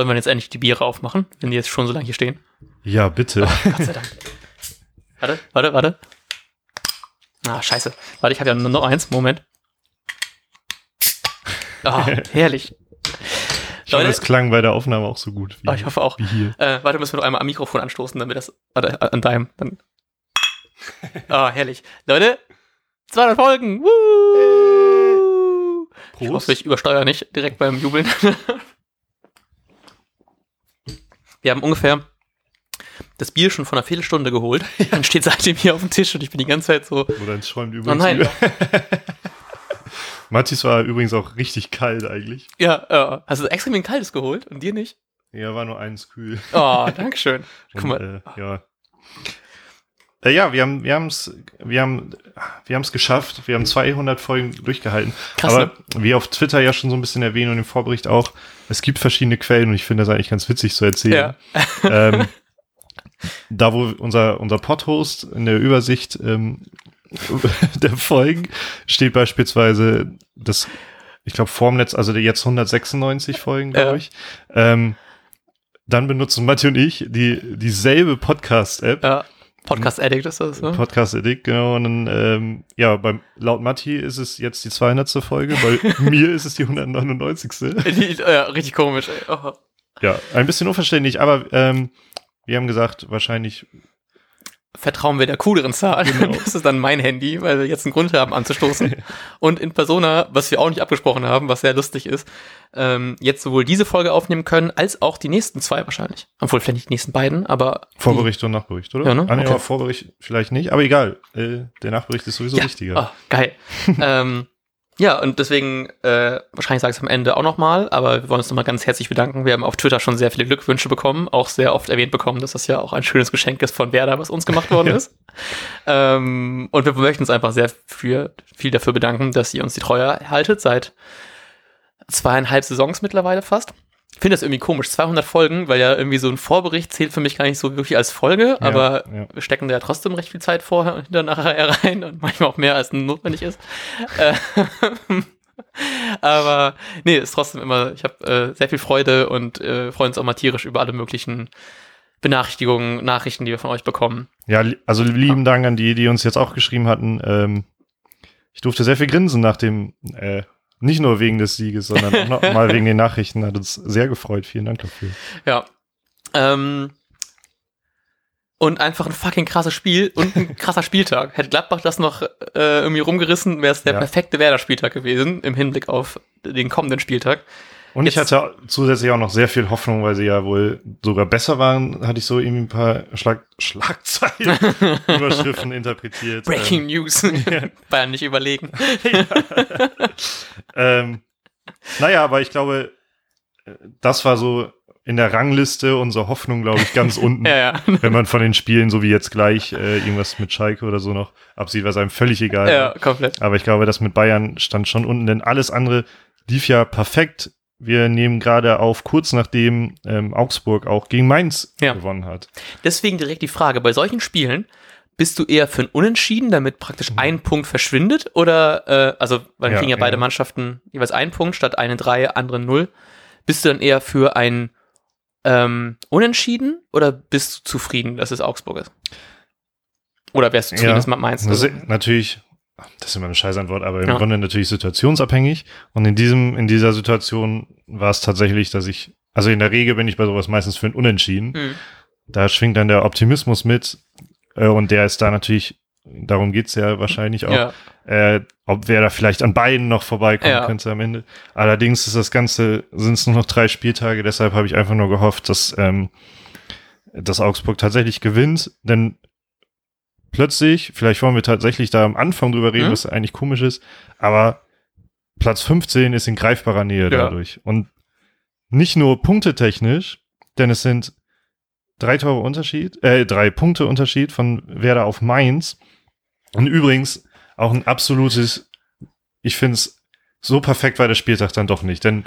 Sollen wir jetzt endlich die Biere aufmachen, wenn die jetzt schon so lange hier stehen? Ja, bitte. Oh, Gott sei Dank. warte, warte, warte. Ah, scheiße. Warte, ich habe ja nur noch eins. Moment. Ah, herrlich. Ich Leute- es klang bei der Aufnahme auch so gut wie, Ah, ich hoffe auch. wie hier. Äh, warte, müssen wir noch einmal am Mikrofon anstoßen, damit das. Warte, an deinem. Dann. Ah, herrlich. Leute, 200 Folgen. Woo! Ich hoffe, ich übersteuere nicht direkt beim Jubeln. Wir haben ungefähr das Bier schon vor einer Viertelstunde geholt. Dann steht seitdem hier auf dem Tisch und ich bin die ganze Zeit so. Oder es schäumt Oh übrigens nein. über. Mathis war übrigens auch richtig kalt eigentlich. Ja, äh, hast du extra mir ein kaltes geholt und dir nicht? Ja, war nur eins kühl. Oh, Dankeschön. Guck Und, mal. Äh, ja. Äh, ja, wir haben wir haben's wir haben wir haben's geschafft. Wir haben 200 Folgen durchgehalten. Krass, Aber ne? wie auf Twitter ja schon so ein bisschen erwähnt und im Vorbericht auch, es gibt verschiedene Quellen und ich finde das eigentlich ganz witzig zu erzählen. Ja. ähm, da wo unser unser Podhost in der Übersicht ähm, der Folgen steht beispielsweise das ich glaube Formnetz, also der jetzt 196 Folgen, glaube Ja. ich. Ähm, dann benutzen Matti und ich die dieselbe Podcast-App. Ja. Podcast Addict ist das, ne? Podcast Addict, genau. Und dann, ähm, ja, beim, laut Matti ist es jetzt die 200. Folge, bei mir ist es die 199. Die, ja, richtig komisch, ey. Oh. Ja, ein bisschen unverständlich, aber ähm, wir haben gesagt, wahrscheinlich, Vertrauen wir der cooleren Zahl. Genau. Das ist dann mein Handy, weil wir jetzt einen Grund haben anzustoßen. Und in Persona, was wir auch nicht abgesprochen haben, was sehr lustig ist, ähm, jetzt sowohl diese Folge aufnehmen können, als auch die nächsten zwei wahrscheinlich. Obwohl vielleicht nicht die nächsten beiden, aber. die- Vorbericht und Nachbericht, oder? Ja, ne? Ah, nee, Okay. Vorbericht vielleicht nicht, aber egal. Äh, der Nachbericht ist sowieso Ja. wichtiger. Oh, geil. ähm, ja, und deswegen, äh, wahrscheinlich sage ich es am Ende auch nochmal, aber wir wollen uns nochmal ganz herzlich bedanken. Wir haben auf Twitter schon sehr viele Glückwünsche bekommen, auch sehr oft erwähnt bekommen, dass das ja auch ein schönes Geschenk ist von Werder, was uns gemacht worden ist. Ähm, und wir möchten uns einfach sehr für, viel dafür bedanken, dass ihr uns die Treue haltet, seit zweieinhalb Saisons mittlerweile fast. Ich finde das irgendwie komisch, 200 Folgen, weil ja irgendwie so ein Vorbericht zählt für mich gar nicht so wirklich als Folge, Ja, aber ja. wir stecken da ja trotzdem recht viel Zeit vorher und hinter nachher rein und manchmal auch mehr als notwendig ist. Ähm, aber nee, ist trotzdem immer, ich habe äh, sehr viel Freude und äh, freuen uns auch mal tierisch über alle möglichen Benachrichtigungen, Nachrichten, die wir von euch bekommen. Ja, also lieben Dank an die, die uns jetzt auch geschrieben hatten. Ähm, ich durfte sehr viel grinsen nach dem, äh, nicht nur wegen des Sieges, sondern auch noch mal wegen den Nachrichten. Hat uns sehr gefreut. Vielen Dank dafür. Ja. Ähm, und einfach ein fucking krasses Spiel und ein krasser Spieltag. Hätte Gladbach das noch äh, irgendwie rumgerissen, wäre es der Ja. perfekte Werder-Spieltag gewesen im Hinblick auf den kommenden Spieltag. Und ich hatte zusätzlich auch noch sehr viel Hoffnung, weil sie ja wohl sogar besser waren, hatte ich so irgendwie ein paar Schlag Schlagzeilen, Überschriften interpretiert. Breaking News. Bayern nicht überlegen. Ähm, naja, aber ich glaube, äh, das war so in der Rangliste unsere Hoffnung, glaube ich, ganz unten. Ja, ja. Wenn man von den Spielen, so wie jetzt gleich, äh, irgendwas mit Schalke oder so noch absieht, was einem völlig egal Ja, komplett. Aber ich glaube, das mit Bayern stand schon unten, denn alles andere lief ja perfekt. Wir nehmen gerade auf, kurz nachdem ähm, Augsburg auch gegen Mainz Ja. gewonnen hat. Deswegen direkt die Frage, bei solchen Spielen, bist du eher für ein Unentschieden, damit praktisch ein Punkt verschwindet? Oder, äh, also, weil Ja, kriegen ja beide ja. Mannschaften jeweils einen Punkt statt eine drei, andere null. Bist du dann eher für ein ähm, Unentschieden oder bist du zufrieden, dass es Augsburg ist? Oder wärst du zufrieden, Ja. dass man Also, ist natürlich, das ist immer eine Scheißantwort, aber im Ja. Grunde natürlich situationsabhängig. Und in diesem, in dieser Situation war es tatsächlich, dass ich, also in der Regel bin ich bei sowas meistens für ein Unentschieden. hm, Da schwingt dann der Optimismus mit. Äh, und der ist da natürlich, darum geht's ja wahrscheinlich auch, ja, äh, ob wer da vielleicht an beiden noch vorbeikommen Ja. könnte am Ende. Allerdings ist das Ganze, sind es nur noch drei Spieltage, deshalb habe ich einfach nur gehofft, dass, ähm, dass Augsburg tatsächlich gewinnt, denn plötzlich, vielleicht wollen wir tatsächlich da am Anfang drüber reden, Mhm. was eigentlich komisch ist, aber Platz 15 ist in greifbarer Nähe Ja. dadurch. Und nicht nur punktetechnisch, denn es sind drei Tore Unterschied, äh, drei Punkte Unterschied von Werder auf Mainz. Und übrigens auch ein absolutes, ich finde es so perfekt war der Spieltag dann doch nicht, denn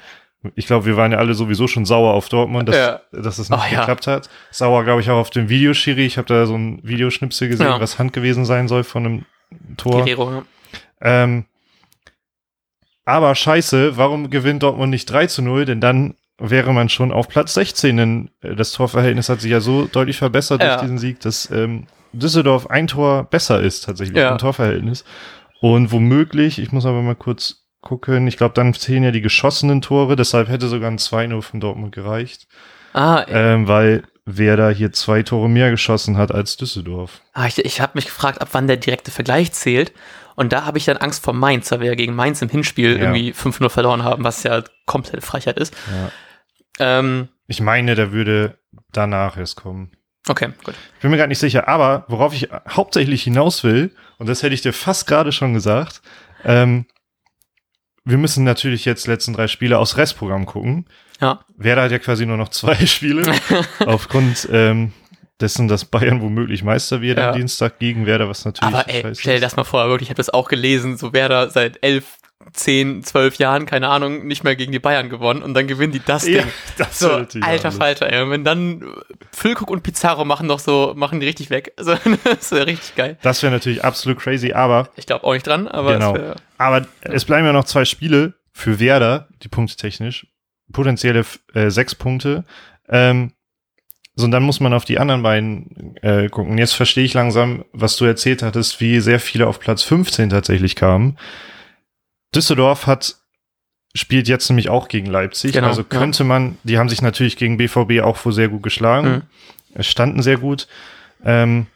ich glaube, wir waren ja alle sowieso schon sauer auf Dortmund, dass, Ja. dass es nicht ja. geklappt hat. Sauer, glaube ich, auch auf dem Videoschiri. Ich habe da so ein Videoschnipsel gesehen, Ja. was Hand gewesen sein soll von einem Tor. Guerrero, ja. Ähm, aber scheiße, warum gewinnt Dortmund nicht 3 zu 0? Denn dann wäre man schon auf Platz 16, denn äh, das Torverhältnis hat sich ja so deutlich verbessert Ja. durch diesen Sieg, dass ähm, Düsseldorf ein Tor besser ist tatsächlich Ja. im Torverhältnis. Und womöglich, ich muss aber mal kurz gucken, ich glaube, dann zählen ja die geschossenen Tore, deshalb hätte sogar ein 2-0 von Dortmund gereicht, Ah, ähm, weil Werder hier zwei Tore mehr geschossen hat als Düsseldorf. ah ich, ich habe mich gefragt, ab wann der direkte Vergleich zählt. Und da habe ich dann Angst vor Mainz, weil wir ja gegen Mainz im Hinspiel Ja. irgendwie 5-0 verloren haben, was ja komplette Frechheit ist. Ähm, Ich meine, der würde danach erst kommen. okay, gut. Ich bin mir gerade nicht sicher, aber worauf ich hauptsächlich hinaus will, und das hätte ich dir fast gerade schon gesagt, ähm, wir müssen natürlich jetzt letzten drei Spiele aus Restprogramm gucken. Ja. Werder hat ja quasi nur noch zwei Spiele, aufgrund ähm, dessen, dass Bayern womöglich Meister wird Ja. am Dienstag gegen Werder, was natürlich Aber ey, stell dir das mal vor, wirklich, ich habe das auch gelesen, so Werder seit elf, zehn, zwölf Jahren, keine Ahnung, nicht mehr gegen die Bayern gewonnen und dann gewinnen die das Ja, Ding. das So, alter alles. Falter, ey. Und wenn dann Füllkrug und Pizarro machen doch so, machen die richtig weg. Also, das wäre richtig geil. Das wäre natürlich absolut crazy, aber Ich glaube auch nicht dran, aber Genau. es wär, Aber es bleiben ja noch zwei Spiele für Werder, die Punkte technisch. Potenzielle äh, sechs Punkte. Ähm, so, und dann muss man auf die anderen beiden äh, gucken. Jetzt verstehe ich langsam, was du erzählt hattest, wie sehr viele auf Platz 15 tatsächlich kamen. Düsseldorf hat spielt jetzt nämlich auch gegen Leipzig. Genau, also ja. könnte man, die haben sich natürlich gegen BVB auch wohl sehr gut geschlagen. Mhm. Es standen sehr gut. Ähm,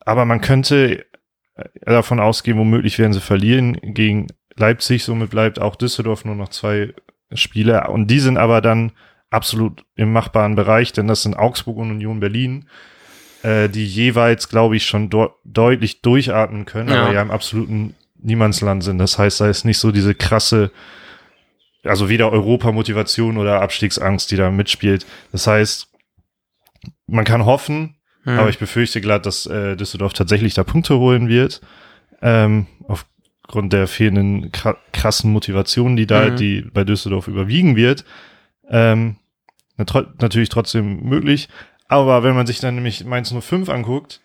aber man könnte äh, davon ausgehen, womöglich werden sie verlieren gegen Leipzig. Somit bleibt auch Düsseldorf nur noch zwei Spiele. Und die sind aber dann absolut im machbaren Bereich, denn das sind Augsburg und Union Berlin, äh, die jeweils, glaube ich, schon deutlich durchatmen können, Ja. aber ja im absoluten Niemandsland sind. Das heißt, da ist nicht so diese krasse, also weder Europamotivation oder Abstiegsangst, die da mitspielt. Das heißt, man kann hoffen, hm. aber ich befürchte glatt, dass äh, Düsseldorf tatsächlich da Punkte holen wird. Ähm, aufgrund der fehlenden kra krassen Motivation, die da, Mhm. die bei Düsseldorf überwiegen wird. Ähm, natürlich trotzdem möglich. Aber wenn man sich dann nämlich Mainz 05 anguckt,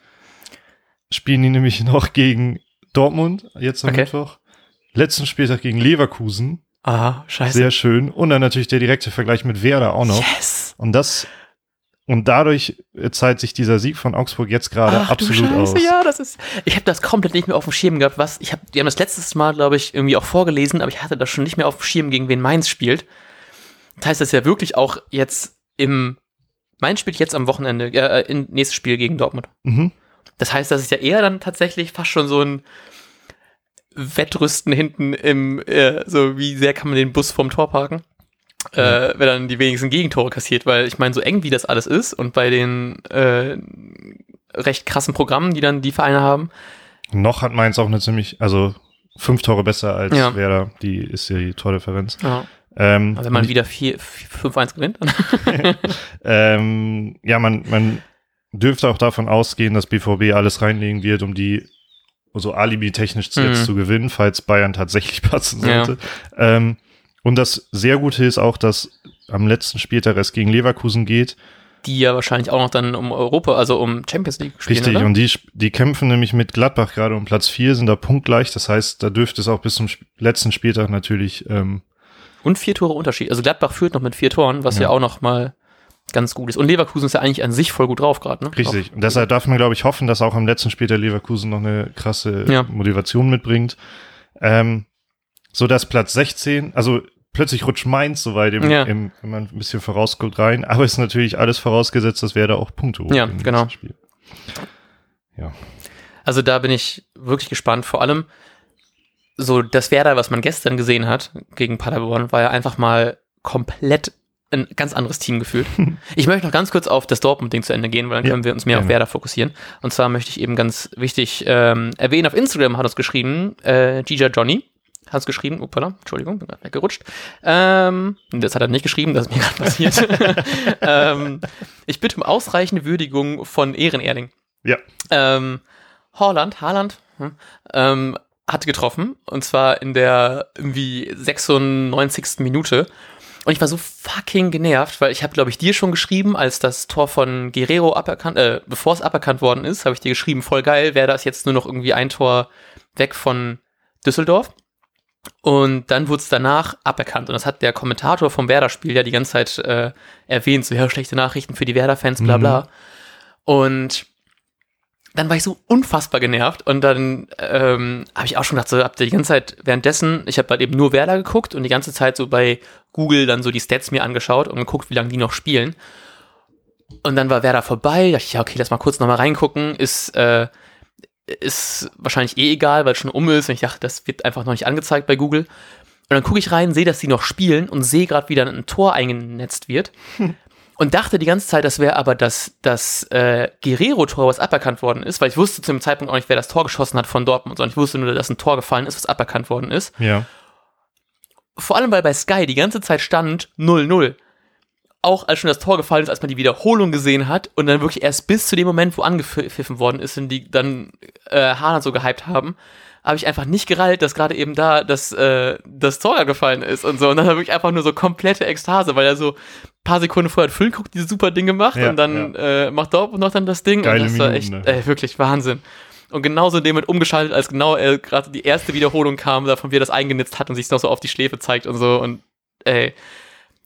spielen die nämlich noch gegen Dortmund, jetzt am Okay. Mittwoch. Letzten Spieltag gegen Leverkusen. ah, scheiße. Sehr schön. Und dann natürlich der direkte Vergleich mit Werder auch noch. Yes! Und das und dadurch äh, zahlt sich dieser Sieg von Augsburg jetzt gerade absolut du Scheiße, aus. ja, das ist. Ich habe das komplett nicht mehr auf dem Schirm gehabt. Was? Ich habe, die haben das letztes Mal, glaube ich, irgendwie auch vorgelesen, aber ich hatte das schon nicht mehr auf dem Schirm, gegen wen Mainz spielt. Das heißt, das ist ja wirklich auch jetzt im Mainz spielt jetzt am Wochenende, äh, in nächstes Spiel gegen Dortmund. Mhm. Das heißt, das ist ja eher dann tatsächlich fast schon so ein Wettrüsten hinten im, äh, so wie sehr kann man den Bus vom Tor parken, äh, wenn dann die wenigsten Gegentore kassiert, weil ich meine, so eng wie das alles ist und bei den äh, recht krassen Programmen, die dann die Vereine haben, Noch hat Mainz auch eine ziemlich, also fünf Tore besser als Ja. Werder. Die ist ja die Tordifferenz. ja. Ähm, Also wenn man wieder 5-1 gewinnt, dann ähm, ja, man, man dürfte auch davon ausgehen, dass BVB alles reinlegen wird, um die so alibi-technisch zu- jetzt Mhm. zu gewinnen, falls Bayern tatsächlich passen Ja. sollte. Ähm, und das sehr Gute ist auch, dass am letzten Spieltag es gegen Leverkusen geht. die ja wahrscheinlich auch noch dann um Europa, also um Champions League spielen, Richtig, oder? und die, die kämpfen nämlich mit Gladbach gerade um Platz 4, sind da punktgleich. Das heißt, da dürfte es auch bis zum letzten Spieltag natürlich ähm, Und vier Tore Unterschied. Also Gladbach führt noch mit vier Toren, was ja, Ja. auch noch mal ganz gut ist. Und Leverkusen ist ja eigentlich an sich voll gut drauf gerade, ne? Richtig. Und deshalb darf man, glaube ich, hoffen, dass auch am letzten Spiel der Leverkusen noch eine krasse Ja. Motivation mitbringt. Ähm, so dass Platz 16, also plötzlich rutscht Mainz so weit, im, Ja. im, wenn man ein bisschen vorausguckt rein. Aber ist natürlich alles vorausgesetzt, dass wer da auch Punkte holt Ja, im genau. Spiel. Also da bin ich wirklich gespannt. Vor allem so das Werder, was man gestern gesehen hat gegen Paderborn, war ja einfach mal komplett ein ganz anderes Team gefühlt. Ich möchte noch ganz kurz auf das Dortmund-Ding zu Ende gehen, weil dann Ja, können wir uns mehr auf gerne. Werder fokussieren. Und zwar möchte ich eben ganz wichtig ähm, erwähnen, auf Instagram hat uns geschrieben, äh, Gija Johnny hat uns geschrieben, upala, Entschuldigung, bin gerade weggerutscht. Ähm, das hat er nicht geschrieben, das ist mir gerade passiert. ähm, ich bitte um ausreichende Würdigung von Ehrenerling. Ja. Ähm, Holland, Haaland, hm, ähm, hat getroffen und zwar in der irgendwie 96. Minute. Und ich war so fucking genervt, weil ich habe, glaube ich, dir schon geschrieben, als das Tor von Guerrero aberkannt, äh, bevor es aberkannt worden ist, habe ich dir geschrieben, voll geil, wäre das jetzt nur noch irgendwie ein Tor weg von Düsseldorf. Und dann wurde es danach aberkannt. Und das hat der Kommentator vom Werder-Spiel ja die ganze Zeit äh, erwähnt. So, ja, schlechte Nachrichten für die Werder-Fans, bla bla. Mhm. Und dann war ich so unfassbar genervt und dann ähm, habe ich auch schon gedacht, so habt ihr die ganze Zeit währenddessen, ich habe halt eben nur Werder geguckt und die ganze Zeit so bei Google dann so die Stats mir angeschaut und geguckt, wie lange die noch spielen. Und dann war Werder vorbei, dachte ich, ja, okay, lass mal kurz nochmal reingucken, ist, äh, ist wahrscheinlich eh egal, weil es schon um ist und ich dachte, das wird einfach noch nicht angezeigt bei Google. Und dann gucke ich rein, sehe, dass die noch spielen und sehe gerade, wie dann ein Tor eingenetzt wird. Hm und dachte die ganze Zeit, das wäre aber das, das äh, Guerrero-Tor, was aberkannt worden ist, weil ich wusste zu dem Zeitpunkt auch nicht, wer das Tor geschossen hat von Dortmund, sondern ich wusste nur, dass ein Tor gefallen ist, was aberkannt worden ist. Ja. Vor allem, weil bei Sky die ganze Zeit stand 0-0. Auch als schon das Tor gefallen ist, als man die Wiederholung gesehen hat und dann wirklich erst bis zu dem Moment, wo angepfiffen worden ist und die dann äh, Haaland so gehypt haben, habe ich einfach nicht gerallt, dass gerade eben da das, äh, das Tor gefallen ist und so. Und dann habe ich einfach nur so komplette Ekstase, weil er so ein paar Sekunden vorher Füllen guckt, diese super Dinge macht ja, und dann ja. äh, macht Dortmund noch dann das Ding. Geile und das Minuten, war echt, ne? ey, wirklich Wahnsinn. Und genauso dem Moment umgeschaltet, als genau äh, gerade die erste Wiederholung kam, davon wie er das eingenitzt hat und sich noch so auf die Schläfe zeigt und so. Und ey,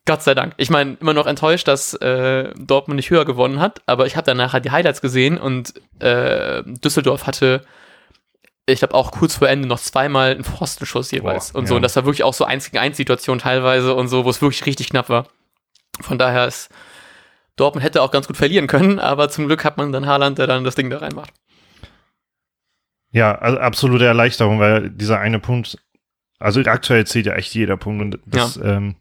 Gott sei Dank. Ich meine, immer noch enttäuscht, dass äh, Dortmund nicht höher gewonnen hat, aber ich habe danach halt die Highlights gesehen und äh, Düsseldorf hatte ich glaube auch kurz vor Ende noch zweimal einen Pfostenschuss jeweils Boah, und so. Ja. Und das war wirklich auch so 1 gegen 1 Situation teilweise und so, wo es wirklich richtig knapp war. Von daher ist Dortmund hätte auch ganz gut verlieren können, aber zum Glück hat man dann Haaland, der dann das Ding da reinmacht. Ja, also absolute Erleichterung, weil dieser eine Punkt, also aktuell zählt ja echt jeder Punkt und das, ja. ähm,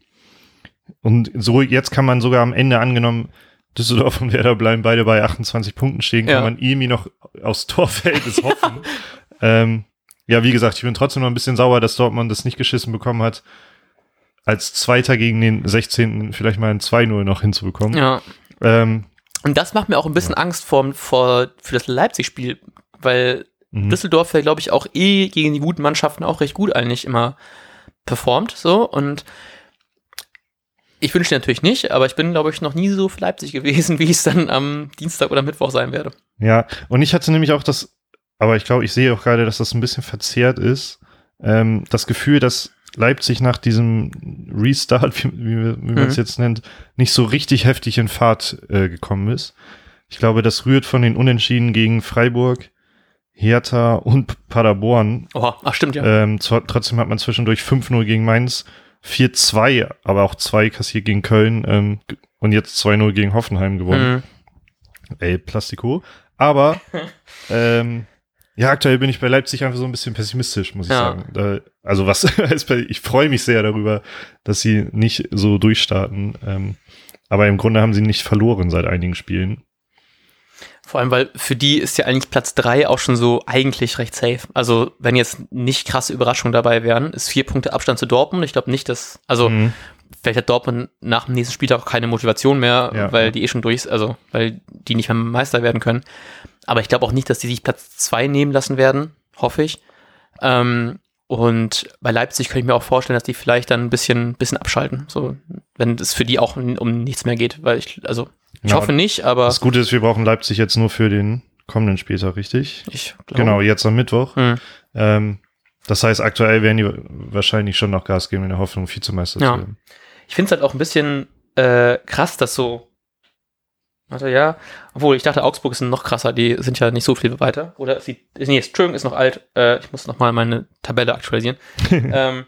und so jetzt kann man sogar am Ende angenommen, Düsseldorf und Werder bleiben beide bei 28 Punkten stehen, kann ja. man irgendwie noch aus Torfeldes hoffen. Ähm, ja, wie gesagt, ich bin trotzdem noch ein bisschen sauer, dass Dortmund das nicht geschissen bekommen hat, als Zweiter gegen den 16. vielleicht mal ein 2-0 noch hinzubekommen. Ja. Ähm, und das macht mir auch ein bisschen ja. Angst vor, vor, für das Leipzig-Spiel, weil mhm. Düsseldorf ja, glaube ich, auch eh gegen die guten Mannschaften auch recht gut eigentlich immer performt, so, und ich wünsche natürlich nicht, aber ich bin, glaube ich, noch nie so für Leipzig gewesen, wie es dann am Dienstag oder Mittwoch sein werde. Ja, und ich hatte nämlich auch das aber ich glaube, ich sehe auch gerade, dass das ein bisschen verzerrt ist. Ähm, das Gefühl, dass Leipzig nach diesem Restart, wie, wie, wie man es mhm. jetzt nennt, nicht so richtig heftig in Fahrt äh, gekommen ist. Ich glaube, das rührt von den Unentschieden gegen Freiburg, Hertha und Paderborn. Oha, ach stimmt, ja. Ähm, trotzdem hat man zwischendurch 5-0 gegen Mainz, 4-2, aber auch 2 kassiert gegen Köln ähm, und jetzt 2-0 gegen Hoffenheim gewonnen. Mhm. Ey, Plastiko. Aber ähm, ja, aktuell bin ich bei Leipzig einfach so ein bisschen pessimistisch, muss ich ja. sagen. Da, also was ich freue mich sehr darüber, dass sie nicht so durchstarten. Ähm, aber im Grunde haben sie nicht verloren seit einigen Spielen. Vor allem, weil für die ist ja eigentlich Platz drei auch schon so eigentlich recht safe. Also, wenn jetzt nicht krasse Überraschungen dabei wären, ist vier Punkte Abstand zu Dortmund. Ich glaube nicht, dass, also, mhm. vielleicht hat Dortmund nach dem nächsten Spieltag auch keine Motivation mehr, ja, weil ja. die eh schon durch, also, weil die nicht mehr Meister werden können. Aber ich glaube auch nicht, dass die sich Platz zwei nehmen lassen werden, hoffe ich. Ähm, und bei Leipzig könnte ich mir auch vorstellen, dass die vielleicht dann ein bisschen, bisschen abschalten, so wenn es für die auch um nichts mehr geht, weil ich, also ich ja, hoffe nicht, aber. Das Gute ist, wir brauchen Leipzig jetzt nur für den kommenden Spieltag, richtig? Ich glaube. Genau, jetzt am Mittwoch. Mhm. Ähm, das heißt, aktuell werden die wahrscheinlich schon noch Gas geben in der Hoffnung, Vizemeister ja. zu werden. Ich finde es halt auch ein bisschen äh, krass, dass so Warte, ja. Obwohl, ich dachte, Augsburg ist noch krasser, die sind ja nicht so viel weiter. Oder ist die, nee, Entschuldigung, ist noch alt. Äh, ich muss nochmal meine Tabelle aktualisieren. ähm,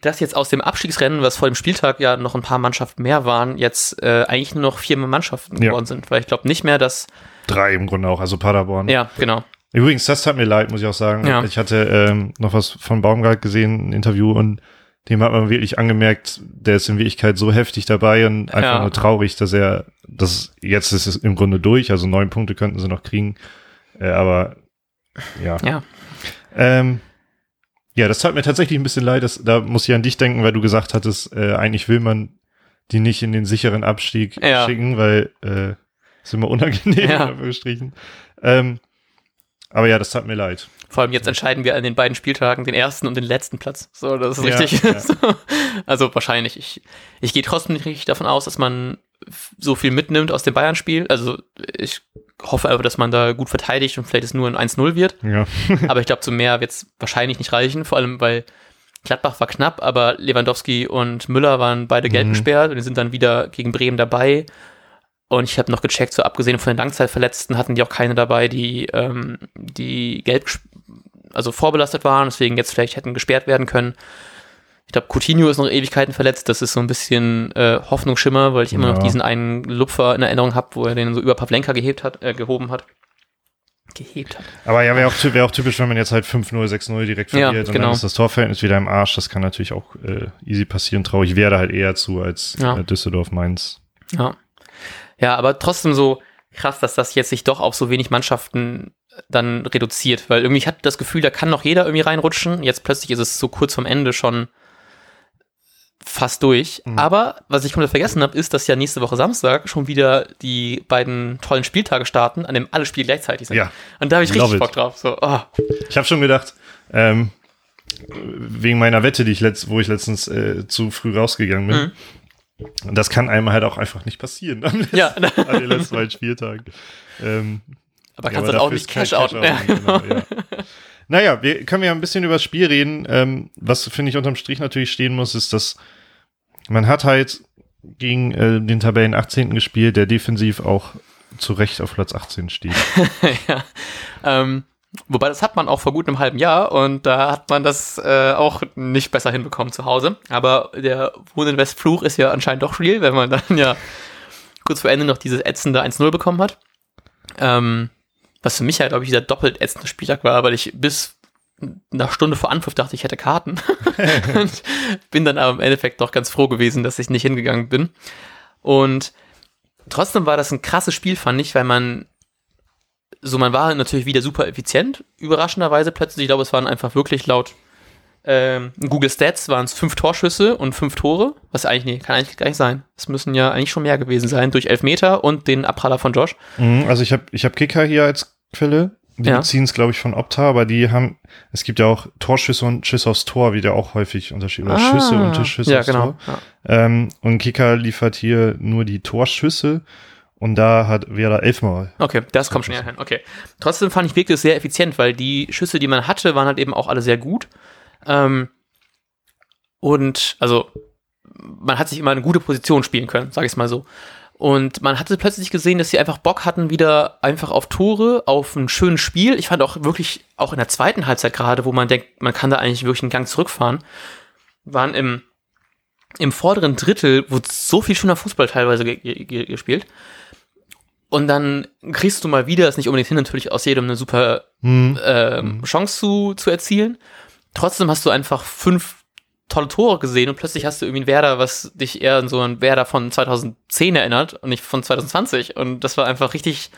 dass jetzt aus dem Abstiegsrennen, was vor dem Spieltag ja noch ein paar Mannschaften mehr waren, jetzt äh, eigentlich nur noch vier Mannschaften ja. geworden sind. Weil ich glaube nicht mehr, dass. Drei im Grunde auch, also Paderborn. Ja, genau. Übrigens, das tat mir leid, muss ich auch sagen. Ja. Ich hatte ähm, noch was von Baumgart gesehen, ein Interview und dem hat man wirklich angemerkt, der ist in Wirklichkeit so heftig dabei und einfach ja. nur traurig, dass er, das jetzt ist es im Grunde durch, also neun Punkte könnten sie noch kriegen, äh, aber ja. Ja. Ähm, ja, das tat mir tatsächlich ein bisschen leid, dass, da muss ich an dich denken, weil du gesagt hattest, äh, eigentlich will man die nicht in den sicheren Abstieg ja. schicken, weil äh, ist immer unangenehm, ja. in Ähm, aber ja, das tat mir leid. Vor allem jetzt entscheiden wir an den beiden Spieltagen den ersten und den letzten Platz. So, das ist richtig. Ja, ja. also wahrscheinlich. Ich, ich gehe trotzdem nicht richtig davon aus, dass man so viel mitnimmt aus dem Bayern-Spiel. Also ich hoffe einfach, dass man da gut verteidigt und vielleicht es nur ein 1-0 wird. Ja. aber ich glaube, zu mehr wird es wahrscheinlich nicht reichen, vor allem weil Gladbach war knapp, aber Lewandowski und Müller waren beide gelb Mhm. gesperrt und die sind dann wieder gegen Bremen dabei. Und ich habe noch gecheckt, so abgesehen von den Langzeitverletzten hatten die auch keine dabei, die, ähm, die gelb, also vorbelastet waren, deswegen jetzt vielleicht hätten gesperrt werden können. Ich glaube, Coutinho ist noch Ewigkeiten verletzt. Das ist so ein bisschen äh, Hoffnungsschimmer, weil ich immer noch Ja. diesen einen Lupfer in Erinnerung habe, wo er den so über Pavlenka gehebt hat, äh, gehoben hat. Gehebt hat. Aber ja, wäre auch, wär auch typisch, wenn man jetzt halt 5-0, 6-0 direkt Ja, verliert und genau. dann ist das Torverhältnis wieder im Arsch. Das kann natürlich auch äh, easy passieren. Traue ich wäre halt eher zu als Ja. äh, Düsseldorf Mainz. Ja. Ja, aber trotzdem so krass, dass das jetzt sich doch auf so wenig Mannschaften dann reduziert, weil irgendwie ich hatte das Gefühl, da kann noch jeder irgendwie reinrutschen. Jetzt plötzlich ist es so kurz vom Ende schon fast durch. Mhm. Aber was ich komplett vergessen habe, ist, dass ja nächste Woche Samstag schon wieder die beiden tollen Spieltage starten, an dem alle Spiele gleichzeitig sind. Ja. Und da habe ich Love richtig it. Bock drauf. So, oh. Ich habe schon gedacht, ähm, wegen meiner Wette, die ich letzt, wo ich letztens äh, zu früh rausgegangen bin. Mhm. Und das kann einem halt auch einfach nicht passieren am letzten, Ja, an den letzten beiden Spieltagen. Ähm, aber ja, kannst dann auch nicht ist kein Cash out. Cash-Out, genau, ja. Naja, wir können ja ein bisschen über das Spiel reden. Ähm, was, finde ich, unterm Strich natürlich stehen muss, ist, dass man hat halt gegen äh, den Tabellen 18. gespielt, der defensiv auch zu Recht auf Platz 18 steht. ja. Ähm, wobei das hat man auch vor gut einem halben Jahr und da hat man das äh, auch nicht besser hinbekommen zu Hause. Aber der Wohninvest-Fluch ist ja anscheinend doch real, wenn man dann ja kurz vor Ende noch dieses ätzende 1-0 bekommen hat. Ähm, was für mich halt, glaube ich, dieser doppelt ätzende Spieltag war, weil ich bis nach Stunde vor Anpfiff dachte, ich hätte Karten. und bin dann aber im Endeffekt doch ganz froh gewesen, dass ich nicht hingegangen bin. Und trotzdem war das ein krasses Spiel, fand ich, weil man so, man war natürlich wieder super effizient, überraschenderweise plötzlich. Ich glaube, es waren einfach wirklich laut ähm, Google Stats waren es fünf Torschüsse und fünf Tore, was eigentlich, nee, kann eigentlich gar nicht sein. Es müssen ja eigentlich schon mehr gewesen sein, durch Elfmeter und den Abpraller von Josh. Mhm, also ich habe ich hab Kicker hier als Quelle. Die Ja. beziehen es, glaube ich, von Opta, aber die haben, es gibt ja auch Torschüsse und Schüsse aufs Tor, wie der auch häufig unterschieden. Oder Schüsse und Schüsse Ah. ja, aufs genau. Tor. Ja. Ähm, und Kicker liefert hier nur die Torschüsse und da hat Werder elfmal. Okay, das kommt schon eher hin. Okay. Trotzdem fand ich wirklich sehr effizient, weil die Schüsse, die man hatte, waren halt eben auch alle sehr gut. Ähm, und also man hat sich immer eine gute Position spielen können, sage ich es mal so. Und man hatte plötzlich gesehen, dass sie einfach Bock hatten, wieder einfach auf Tore, auf ein schönes Spiel. Ich fand auch wirklich, auch in der zweiten Halbzeit gerade, wo man denkt, man kann da eigentlich wirklich einen Gang zurückfahren, waren im, im vorderen Drittel, wurde so viel schöner Fußball teilweise ge ge gespielt. Und dann kriegst du mal wieder, ist nicht unbedingt hin, natürlich aus jedem eine super Hm. ähm, Chance zu, zu erzielen. Trotzdem hast du einfach fünf tolle Tore gesehen und plötzlich hast du irgendwie ein Werder, was dich eher an so ein Werder von 2010 erinnert und nicht von 2020. Und das war einfach richtig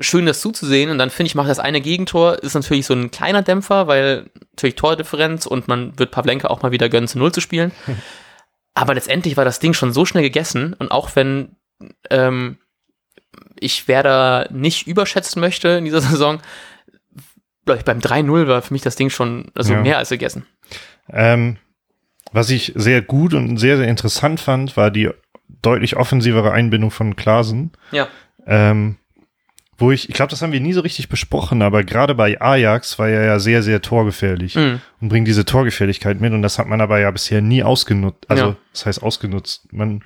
schön, das zuzusehen. Und dann finde ich, macht das eine Gegentor, ist natürlich so ein kleiner Dämpfer, weil natürlich Tordifferenz und man wird Pavlenka auch mal wieder gönnen, zu Null zu spielen. Aber letztendlich war das Ding schon so schnell gegessen und auch wenn ähm, ich Werder nicht überschätzen möchte in dieser Saison, glaube ich, beim 3-0 war für mich das Ding schon also Ja. mehr als gegessen. Ähm, was ich sehr gut und sehr, sehr interessant fand, war die deutlich offensivere Einbindung von Klaasen. Ja. Ähm, wo ich, ich glaube, das haben wir nie so richtig besprochen, aber gerade bei Ajax war er ja sehr, sehr torgefährlich Mhm. und bringt diese Torgefährlichkeit mit und das hat man aber ja bisher nie ausgenutzt. Also, Ja. das heißt ausgenutzt. Man,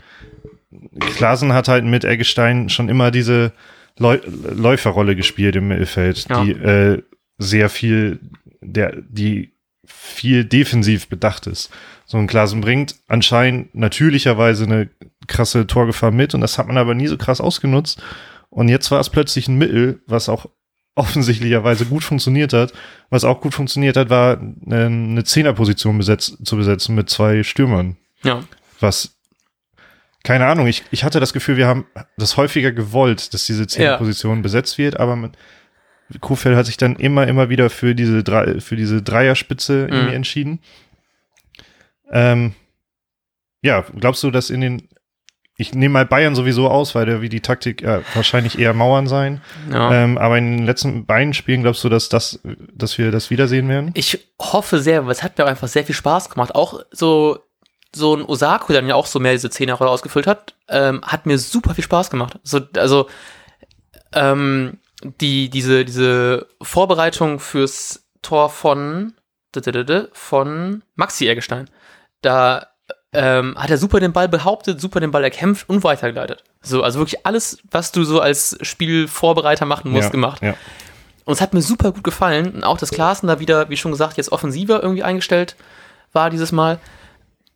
Klaasen hat halt mit Eggestein schon immer diese Läu Läuferrolle gespielt im Mittelfeld, Ja. die äh, sehr viel, der, die viel defensiv bedacht ist. So ein Klaasen bringt anscheinend natürlicherweise eine krasse Torgefahr mit und das hat man aber nie so krass ausgenutzt. Und jetzt war es plötzlich ein Mittel, was auch offensichtlicherweise gut funktioniert hat. Was auch gut funktioniert hat, war eine, eine Zehnerposition besetzt, zu besetzen mit zwei Stürmern. Ja. Was, keine Ahnung, ich, ich hatte das Gefühl, wir haben das häufiger gewollt, dass diese Zehnerposition besetzt wird, aber mit, Kofeld hat sich dann immer, immer wieder für diese, drei, für diese Dreierspitze Mhm. irgendwie entschieden. Ähm, ja, glaubst du, dass in den, ich nehme mal Bayern sowieso aus, weil der wie die Taktik ja, wahrscheinlich eher Mauern sein. ja. Ähm, aber in den letzten beiden Spielen glaubst du, dass das, dass wir das wiedersehen werden? Ich hoffe sehr, weil es hat mir auch einfach sehr viel Spaß gemacht. Auch so so ein Osako, der dann ja auch so mehr diese Zehnerrolle ausgefüllt hat, ähm, hat mir super viel Spaß gemacht. So, also ähm, die, diese, diese Vorbereitung fürs Tor von, von Maxi Eggestein, da ähm, hat er super den Ball behauptet, super den Ball erkämpft und weitergeleitet. So, also wirklich alles, was du so als Spielvorbereiter machen musst, ja, gemacht. Ja. Und es hat mir super gut gefallen. Und auch das Klaassen da wieder, wie schon gesagt, jetzt offensiver irgendwie eingestellt war dieses Mal.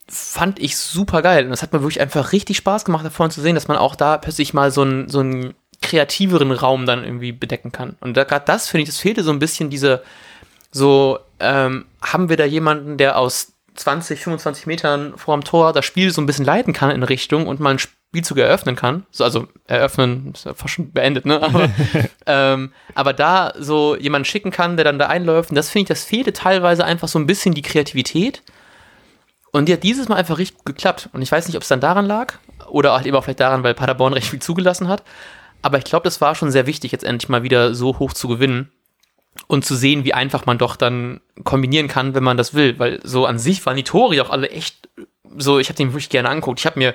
Fand ich super geil. Und es hat mir wirklich einfach richtig Spaß gemacht, da vorne zu sehen, dass man auch da plötzlich mal so einen, so einen kreativeren Raum dann irgendwie bedecken kann. Und da, gerade das finde ich, das fehlte so ein bisschen diese, so, ähm, haben wir da jemanden, der aus 20, 25 Metern vorm Tor das Spiel so ein bisschen leiten kann in Richtung und mal einen Spielzug eröffnen kann. So, also eröffnen ist ja fast schon beendet, ne? Aber, ähm, aber da so jemanden schicken kann, der dann da einläuft. Und das finde ich, das fehlte teilweise einfach so ein bisschen die Kreativität. Und die hat dieses Mal einfach richtig geklappt. Und ich weiß nicht, ob es dann daran lag oder halt eben auch vielleicht daran, weil Paderborn recht viel zugelassen hat. Aber ich glaube, das war schon sehr wichtig, jetzt endlich mal wieder so hoch zu gewinnen und zu sehen, wie einfach man doch dann kombinieren kann, wenn man das will. Weil so an sich waren die Tore auch alle echt so, ich habe den wirklich gerne angeguckt. Ich habe mir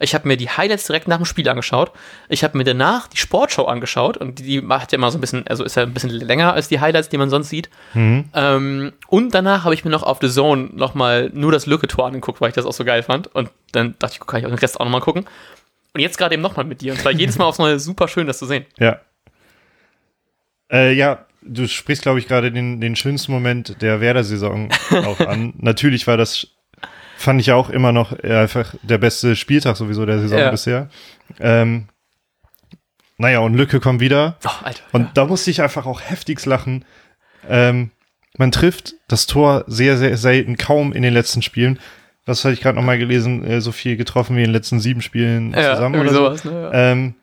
ich habe mir die Highlights direkt nach dem Spiel angeschaut. Ich habe mir danach die Sportshow angeschaut und die macht ja immer so ein bisschen, also ist ja ein bisschen länger als die Highlights, die man sonst sieht. Mhm. Ähm, und danach habe ich mir noch auf The Zone nochmal nur das Lücke-Tor angeguckt, weil ich das auch so geil fand. Und dann dachte ich, kann ich auch den Rest auch nochmal gucken. Und jetzt gerade eben nochmal mit dir. Und zwar jedes Mal aufs Neue super schön, das zu sehen. Ja. Äh, ja, du sprichst, glaube ich, gerade den, den schönsten Moment der Werder-Saison auch an. Natürlich war das fand ich auch immer noch einfach der beste Spieltag sowieso der Saison Ja. bisher. Ähm, naja, und Lücke kommt wieder. Oh, Alter. Und da musste ich einfach auch heftigst lachen. Ähm, man trifft das Tor sehr, sehr selten, kaum in den letzten Spielen. Was hatte ich gerade noch mal gelesen? Äh, so viel getroffen wie in den letzten sieben Spielen ja, zusammen oder so. sowas, ne? Ja. Ähm,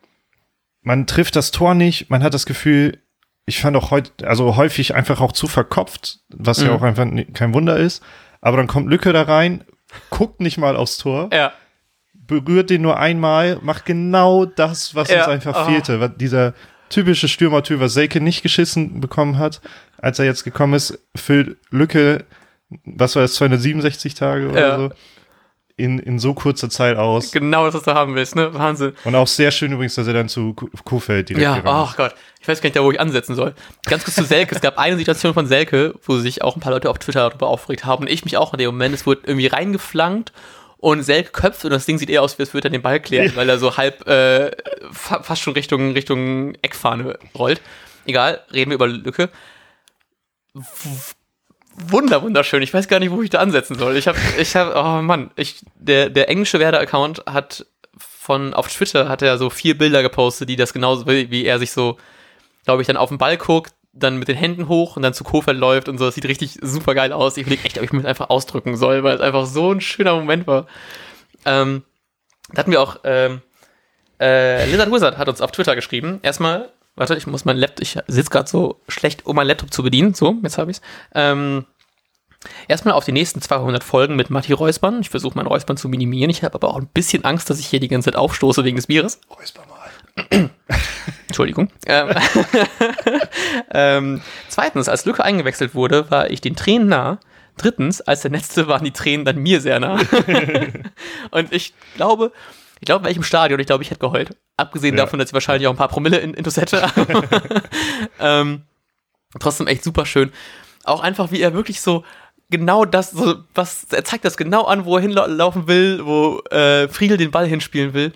man trifft das Tor nicht, man hat das Gefühl, ich fand auch heute, also häufig einfach auch zu verkopft, was ja Mhm. auch einfach kein Wunder ist. Aber dann kommt Lücke da rein, guckt nicht mal aufs Tor, ja. berührt den nur einmal, macht genau das, was Ja, uns einfach ah. fehlte. Was- Dieser typische Stürmertyp, was Selke nicht geschissen bekommen hat, als er jetzt gekommen ist, füllt Lücke, was war das, 267 Tage oder Ja. so, in, in so kurzer Zeit aus. Genau das, was du haben willst, ne? Wahnsinn. Und auch sehr schön übrigens, dass er dann zu Ku- Kuhfeld direkt Ja, ach Gott. Ich weiß gar nicht, wo ich ansetzen soll. Ganz kurz zu Selke. es gab eine Situation von Selke, wo sich auch ein paar Leute auf Twitter darüber aufgeregt haben. Und ich mich auch in dem Moment. Es wurde irgendwie reingeflankt und Selke köpft und das Ding sieht eher aus, als würde er den Ball klären, weil er so halb äh, fa fast schon Richtung, Richtung Eckfahne rollt. Egal, reden wir über Lücke. Wunder, wunderschön. Ich weiß gar nicht, wo ich da ansetzen soll. Ich habe, ich habe, oh Mann, ich, der, der englische Werder-Account hat von, auf Twitter hat er so vier Bilder gepostet, die das genauso, wie wie er sich so, glaube ich, dann auf den Ball guckt, dann mit den Händen hoch und dann zu Kofeld läuft und so. Das sieht richtig super geil aus. Ich überlege echt, ob ich das einfach ausdrücken soll, weil es einfach so ein schöner Moment war. Ähm, da hatten wir auch, ähm, äh, Lizard Wizard hat uns auf Twitter geschrieben. Erstmal, warte, ich muss mein Laptop, ich sitze gerade so schlecht, um mein Laptop zu bedienen. So, jetzt habe ich's. Ähm, erstmal auf die nächsten 200 Folgen mit Matti Räuspern. Ich versuche mein Räuspern zu minimieren. Ich habe aber auch ein bisschen Angst, dass ich hier die ganze Zeit aufstoße wegen des Bieres. Räusper mal. Entschuldigung. Ähm, ähm, zweitens, als Lücke eingewechselt wurde, war ich den Tränen nah. Drittens, als der Letzte waren die Tränen dann mir sehr nah. und ich glaube, ich glaube, in welchem Stadion, ich glaube, ich hätte geheult. Abgesehen Ja. davon, dass ich wahrscheinlich auch ein paar Promille in Intus hätte. ähm, trotzdem echt super schön. Auch einfach, wie er wirklich so genau das, so, was, er zeigt das genau an, wo er hinlaufen will, wo äh, Friedel den Ball hinspielen will,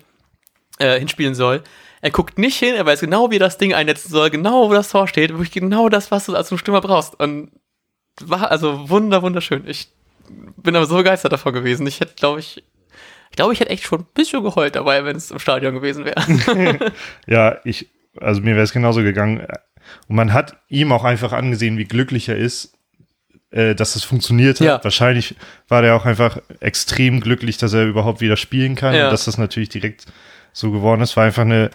äh, hinspielen soll. Er guckt nicht hin, er weiß genau, wie er das Ding einsetzen soll, genau, wo das Tor steht, wirklich genau das, was du als Stürmer brauchst. Und war also wunder, wunderschön. Ich bin aber so begeistert davon gewesen. Ich hätte, glaube ich, ich glaube, ich hätte echt schon ein bisschen geheult dabei, wenn es im Stadion gewesen wäre. Ja, ich, also mir wäre es genauso gegangen. Und man hat ihm auch einfach angesehen, wie glücklich er ist, äh, dass es funktioniert hat. Ja. Wahrscheinlich war der auch einfach extrem glücklich, dass er überhaupt wieder spielen kann. Ja. Und dass das natürlich direkt so geworden ist. War einfach eine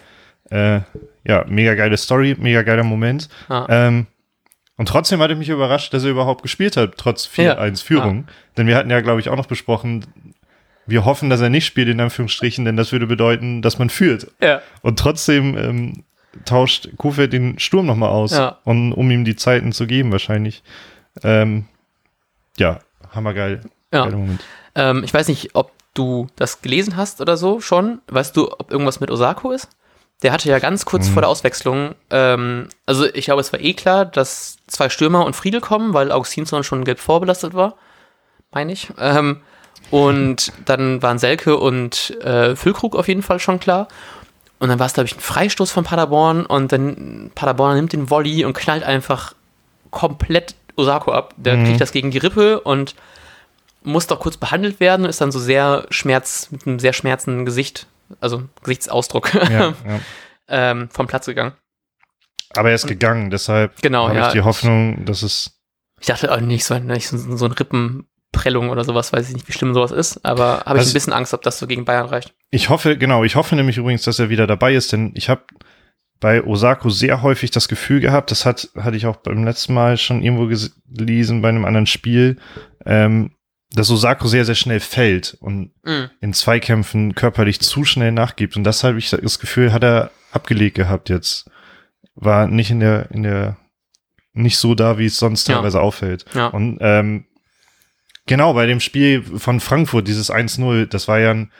äh, ja, mega geile Story, mega geiler Moment. Ah. Ähm, und trotzdem hat er mich überrascht, dass er überhaupt gespielt hat, trotz 4-1 Führung. Denn wir hatten ja, glaube ich, auch noch besprochen, wir hoffen, dass er nicht spielt, in Anführungsstrichen, denn das würde bedeuten, dass man führt. ja. Und trotzdem ähm, tauscht Kofeld den Sturm nochmal aus, Ja. und, um ihm die Zeiten zu geben, wahrscheinlich. Ähm, ja, hammergeil. Ja. Ähm, ich weiß nicht, ob du das gelesen hast oder so schon. Weißt du, ob irgendwas mit Osako ist? Der hatte ja ganz kurz Mhm. vor der Auswechslung, ähm, also ich glaube, es war eh klar, dass zwei Stürmer und Friedel kommen, weil Augustinsson schon gelb vorbelastet war, meine ich. Ähm, und dann waren Selke und äh, Füllkrug auf jeden Fall schon klar. Und dann war es, glaube ich, ein Freistoß von Paderborn und dann Paderborn nimmt den Volley und knallt einfach komplett Osako ab. Der Mhm. kriegt das gegen die Rippe und muss doch kurz behandelt werden, ist dann so sehr Schmerz, mit einem sehr schmerzenden Gesicht, also Gesichtsausdruck, Ja, ja. ähm, vom Platz gegangen. Aber er ist gegangen, deshalb Genau, habe ja. ich die Hoffnung, dass es. Ich dachte auch nicht so, ein- nicht so, so ein Rippenprellung oder sowas, weiß ich nicht, wie schlimm sowas ist, aber habe ich Also- ein bisschen Angst, ob das so gegen Bayern reicht. Ich hoffe, genau, ich hoffe nämlich übrigens, dass er wieder dabei ist, denn ich habe bei Osako sehr häufig das Gefühl gehabt, das hat, hatte ich auch beim letzten Mal schon irgendwo gelesen bei einem anderen Spiel, ähm, dass Osako sehr, sehr schnell fällt und Mhm. in Zweikämpfen körperlich zu schnell nachgibt. Und das habe ich das Gefühl, hat er abgelegt gehabt jetzt. War nicht in der, in der, nicht so da, wie es sonst Ja. teilweise auffällt. Ja. Und ähm, genau, bei dem Spiel von Frankfurt, dieses 1-0, das war ja ein,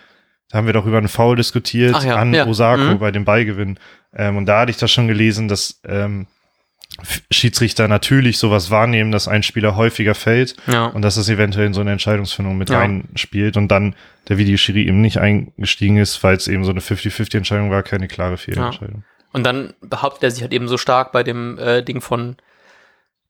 da haben wir doch über einen Foul diskutiert ja, an ja. Osako Mhm. bei dem Ballgewinn. Ähm, und da hatte ich das schon gelesen, dass ähm, Schiedsrichter natürlich sowas wahrnehmen, dass ein Spieler häufiger fällt Ja. und dass es eventuell in so eine Entscheidungsfindung mit Ja. reinspielt und dann der Videoschiri eben nicht eingestiegen ist, weil es eben so eine 50-50-Entscheidung war, keine klare Fehlentscheidung. Und dann behauptet er sich halt eben so stark bei dem äh, Ding von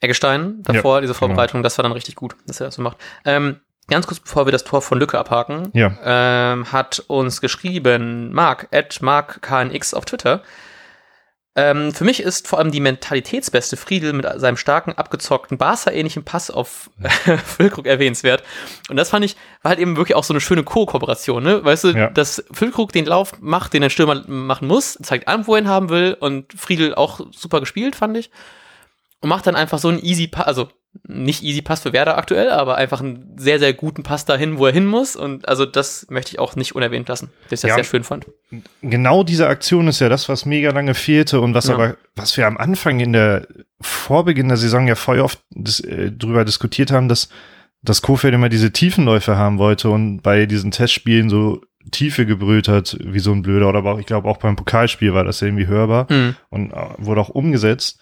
Eggestein davor, Ja, diese Vorbereitung, das war dann richtig gut, dass er das so macht. Ähm, ganz kurz bevor wir das Tor von Lücke abhaken, Ja. ähm, hat uns geschrieben Mark, at MarkKNX auf Twitter. Ähm, für mich ist vor allem die mentalitätsbeste Friedel mit seinem starken, abgezockten, Barca-ähnlichen Pass auf Füllkrug erwähnenswert. Und das fand ich, war halt eben wirklich auch so eine schöne Co-Kooperation, ne? Weißt du, Ja. dass Füllkrug den Lauf macht, den ein Stürmer machen muss, zeigt an, wo er ihn haben will und Friedel auch super gespielt, fand ich. Und macht dann einfach so einen easy Pass, also nicht easy Pass für Werder aktuell, aber einfach einen sehr, sehr guten Pass dahin, wo er hin muss. Und also das möchte ich auch nicht unerwähnt lassen, dass ich das Ja. sehr schön fand. Genau diese Aktion ist ja das, was mega lange fehlte und was Ja. aber, was wir am Anfang in der Vorbeginn der Saison ja voll oft dis, äh, drüber diskutiert haben, dass, dass Kofeld immer diese Tiefenläufe haben wollte und bei diesen Testspielen so Tiefe gebrüllt hat, wie so ein Blöder, oder aber auch, ich glaube auch beim Pokalspiel war das irgendwie hörbar Mhm. und äh, wurde auch umgesetzt.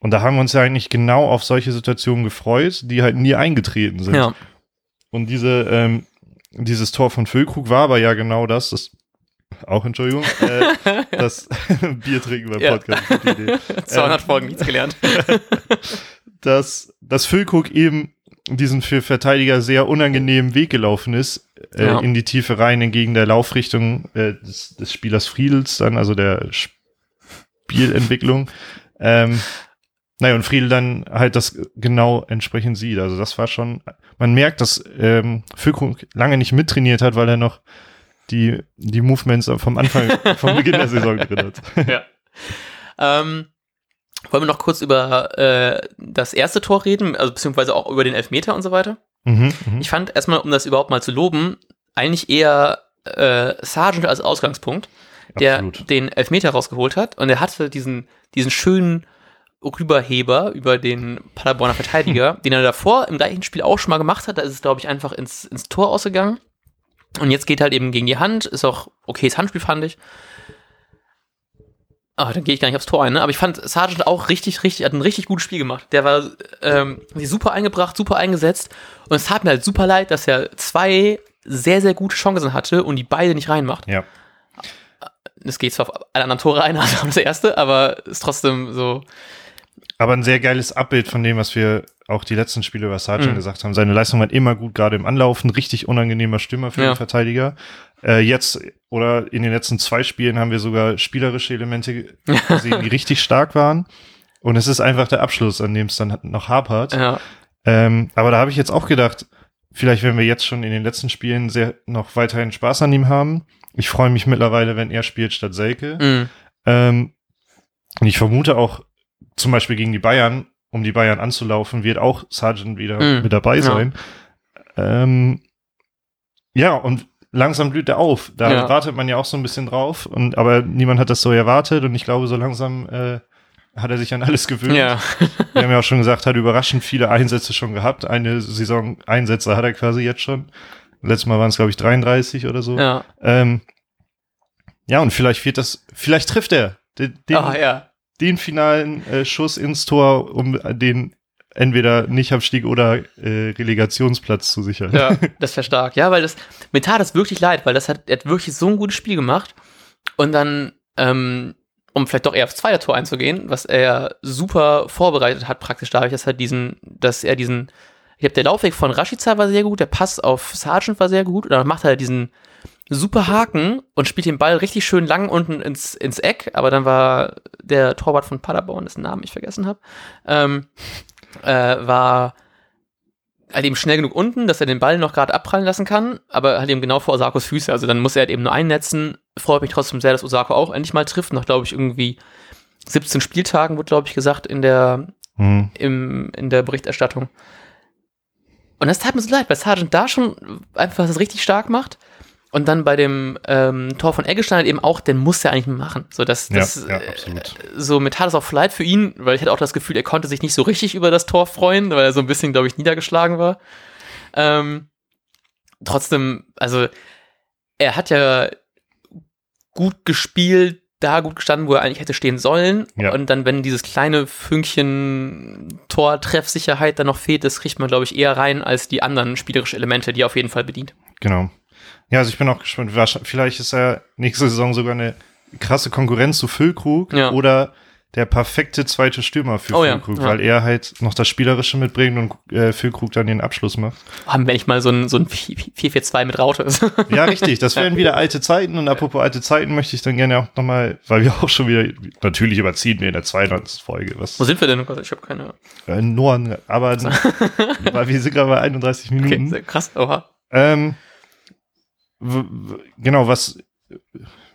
Und da haben wir uns ja eigentlich genau auf solche Situationen gefreut, die halt nie eingetreten sind. Ja. Und diese, ähm, dieses Tor von Füllkrug war aber ja genau das, das auch Entschuldigung, äh, das Bier trinken beim Ja. Podcast. gute Idee. 200 Ähm, Folgen nichts gelernt. dass, dass Füllkrug eben diesen für Verteidiger sehr unangenehmen Weg gelaufen ist, äh, Ja. in die Tiefe rein, entgegen der Laufrichtung äh, des, des Spielers Friedels dann, also der Spielentwicklung. Ähm, naja, und Friedel dann halt das genau entsprechend sieht. Also das war schon, man merkt, dass ähm, Füllkrug lange nicht mittrainiert hat, weil er noch die, die Movements vom Anfang, vom Beginn der Saison drin hat. ja. Ähm, wollen wir noch kurz über äh, das erste Tor reden, also beziehungsweise auch über den Elfmeter und so weiter? Mhm, mhm. Ich fand erstmal, um das überhaupt mal zu loben, eigentlich eher äh, Sargent als Ausgangspunkt, der Absolut. den Elfmeter rausgeholt hat und er hatte diesen, diesen schönen Rüberheber über den Paderborner Verteidiger, den er davor im gleichen Spiel auch schon mal gemacht hat. Da ist es, glaube ich, einfach ins, ins Tor ausgegangen. Und jetzt geht halt eben gegen die Hand, ist auch okayes Handspiel, fand ich. Ah, dann gehe ich gar nicht aufs Tor ein, ne? Aber ich fand Sargent auch richtig, richtig, hat ein richtig gutes Spiel gemacht. Der war ähm, super eingebracht, super eingesetzt. Und es tat mir halt super leid, dass er zwei sehr, sehr gute Chancen hatte und die beide nicht reinmacht. Ja. Es geht zwar auf alle anderen Tore ein, als auf das erste, aber ist trotzdem so. Aber ein sehr geiles Abbild von dem, was wir auch die letzten Spiele über Sargent Mhm. gesagt haben. Seine Leistung war immer gut, gerade im Anlaufen. Richtig unangenehmer Stürmer für Ja. den Verteidiger. Äh, jetzt oder in den letzten zwei Spielen haben wir sogar spielerische Elemente gesehen, die richtig stark waren. Und es ist einfach der Abschluss, an dem es dann noch hapert. Ja, Ähm, aber da habe ich jetzt auch gedacht, vielleicht werden wir jetzt schon in den letzten Spielen sehr noch weiterhin Spaß an ihm haben. Ich freue mich mittlerweile, wenn er spielt statt Selke. mhm. Ähm, und ich vermute auch, zum Beispiel gegen die Bayern, um die Bayern anzulaufen, wird auch Sargent wieder Mhm. mit dabei Ja. sein. Ähm, ja, und langsam blüht er auf. Da Ja. wartet man ja auch so ein bisschen drauf. Und, aber niemand hat das so erwartet. Und ich glaube, so langsam äh, hat er sich an alles gewöhnt. Ja. Wir haben ja auch schon gesagt, hat überraschend viele Einsätze schon gehabt. Eine Saison Einsätze hat er quasi jetzt schon. Letztes Mal waren es, glaube ich, 33 oder so. Ja. Ähm, ja, und vielleicht wird das, vielleicht trifft er den, den, Ah, ja. Den finalen äh, Schuss ins Tor, um den entweder Nicht-Abstieg oder äh, Relegationsplatz zu sichern. Ja, das wäre stark. Ja, weil das, mir tat das wirklich leid, weil das hat, er hat wirklich so ein gutes Spiel gemacht. Und dann, ähm, um vielleicht doch eher aufs zweite Tor einzugehen, was er super vorbereitet hat, praktisch dadurch, dass er diesen, dass er diesen, ich glaube, der Laufweg von Rashica war sehr gut, der Pass auf Sargent war sehr gut, und dann macht er diesen super Haken und spielt den Ball richtig schön lang unten ins, ins Eck, aber dann war der Torwart von Paderborn, dessen Namen ich vergessen habe, ähm, äh, war halt eben schnell genug unten, dass er den Ball noch gerade abprallen lassen kann, aber halt eben genau vor Osakos Füße. Also dann muss er halt eben nur einnetzen. Freut mich trotzdem sehr, dass Osako auch endlich mal trifft. Nach, glaube ich, irgendwie 17 Spieltagen, wurde, glaube ich, gesagt, in der, Hm. im, in der Berichterstattung. Und das tat mir so leid, weil Sargent da schon einfach das richtig stark macht. Und dann bei dem ähm, Tor von Eggestein halt eben auch, den muss er eigentlich machen. So, das, Ja, das, ja, äh, absolut. so mit tat es auch leid für ihn, weil ich hatte auch das Gefühl, er konnte sich nicht so richtig über das Tor freuen, weil er so ein bisschen, glaube ich, niedergeschlagen war. Ähm, trotzdem, also er hat ja gut gespielt, da gut gestanden, wo er eigentlich hätte stehen sollen. Ja. Und dann, wenn dieses kleine Fünkchen Tor-Treffsicherheit dann noch fehlt, das kriegt man, glaube ich, eher rein als die anderen spielerischen Elemente, die er auf jeden Fall bedient. Genau. Ja, also ich bin auch gespannt. Vielleicht ist er nächste Saison sogar eine krasse Konkurrenz zu Füllkrug Ja. oder der perfekte zweite Stürmer für Oh Füllkrug, ja. weil er halt noch das Spielerische mitbringt und äh, Füllkrug dann den Abschluss macht. Haben wir nicht mal so ein, so ein 4-4-2 mit Raute ist. Ja, richtig. Das wären wieder alte Zeiten. Und apropos alte Zeiten möchte ich dann gerne auch nochmal, weil wir auch schon wieder, natürlich überziehen wir in der 92. Folge, was Wo sind wir denn? Oh Ich habe keine. äh, Norden, aber weil wir sind gerade bei 31 Okay, Minuten. sehr krass. Oha. Ähm, genau, was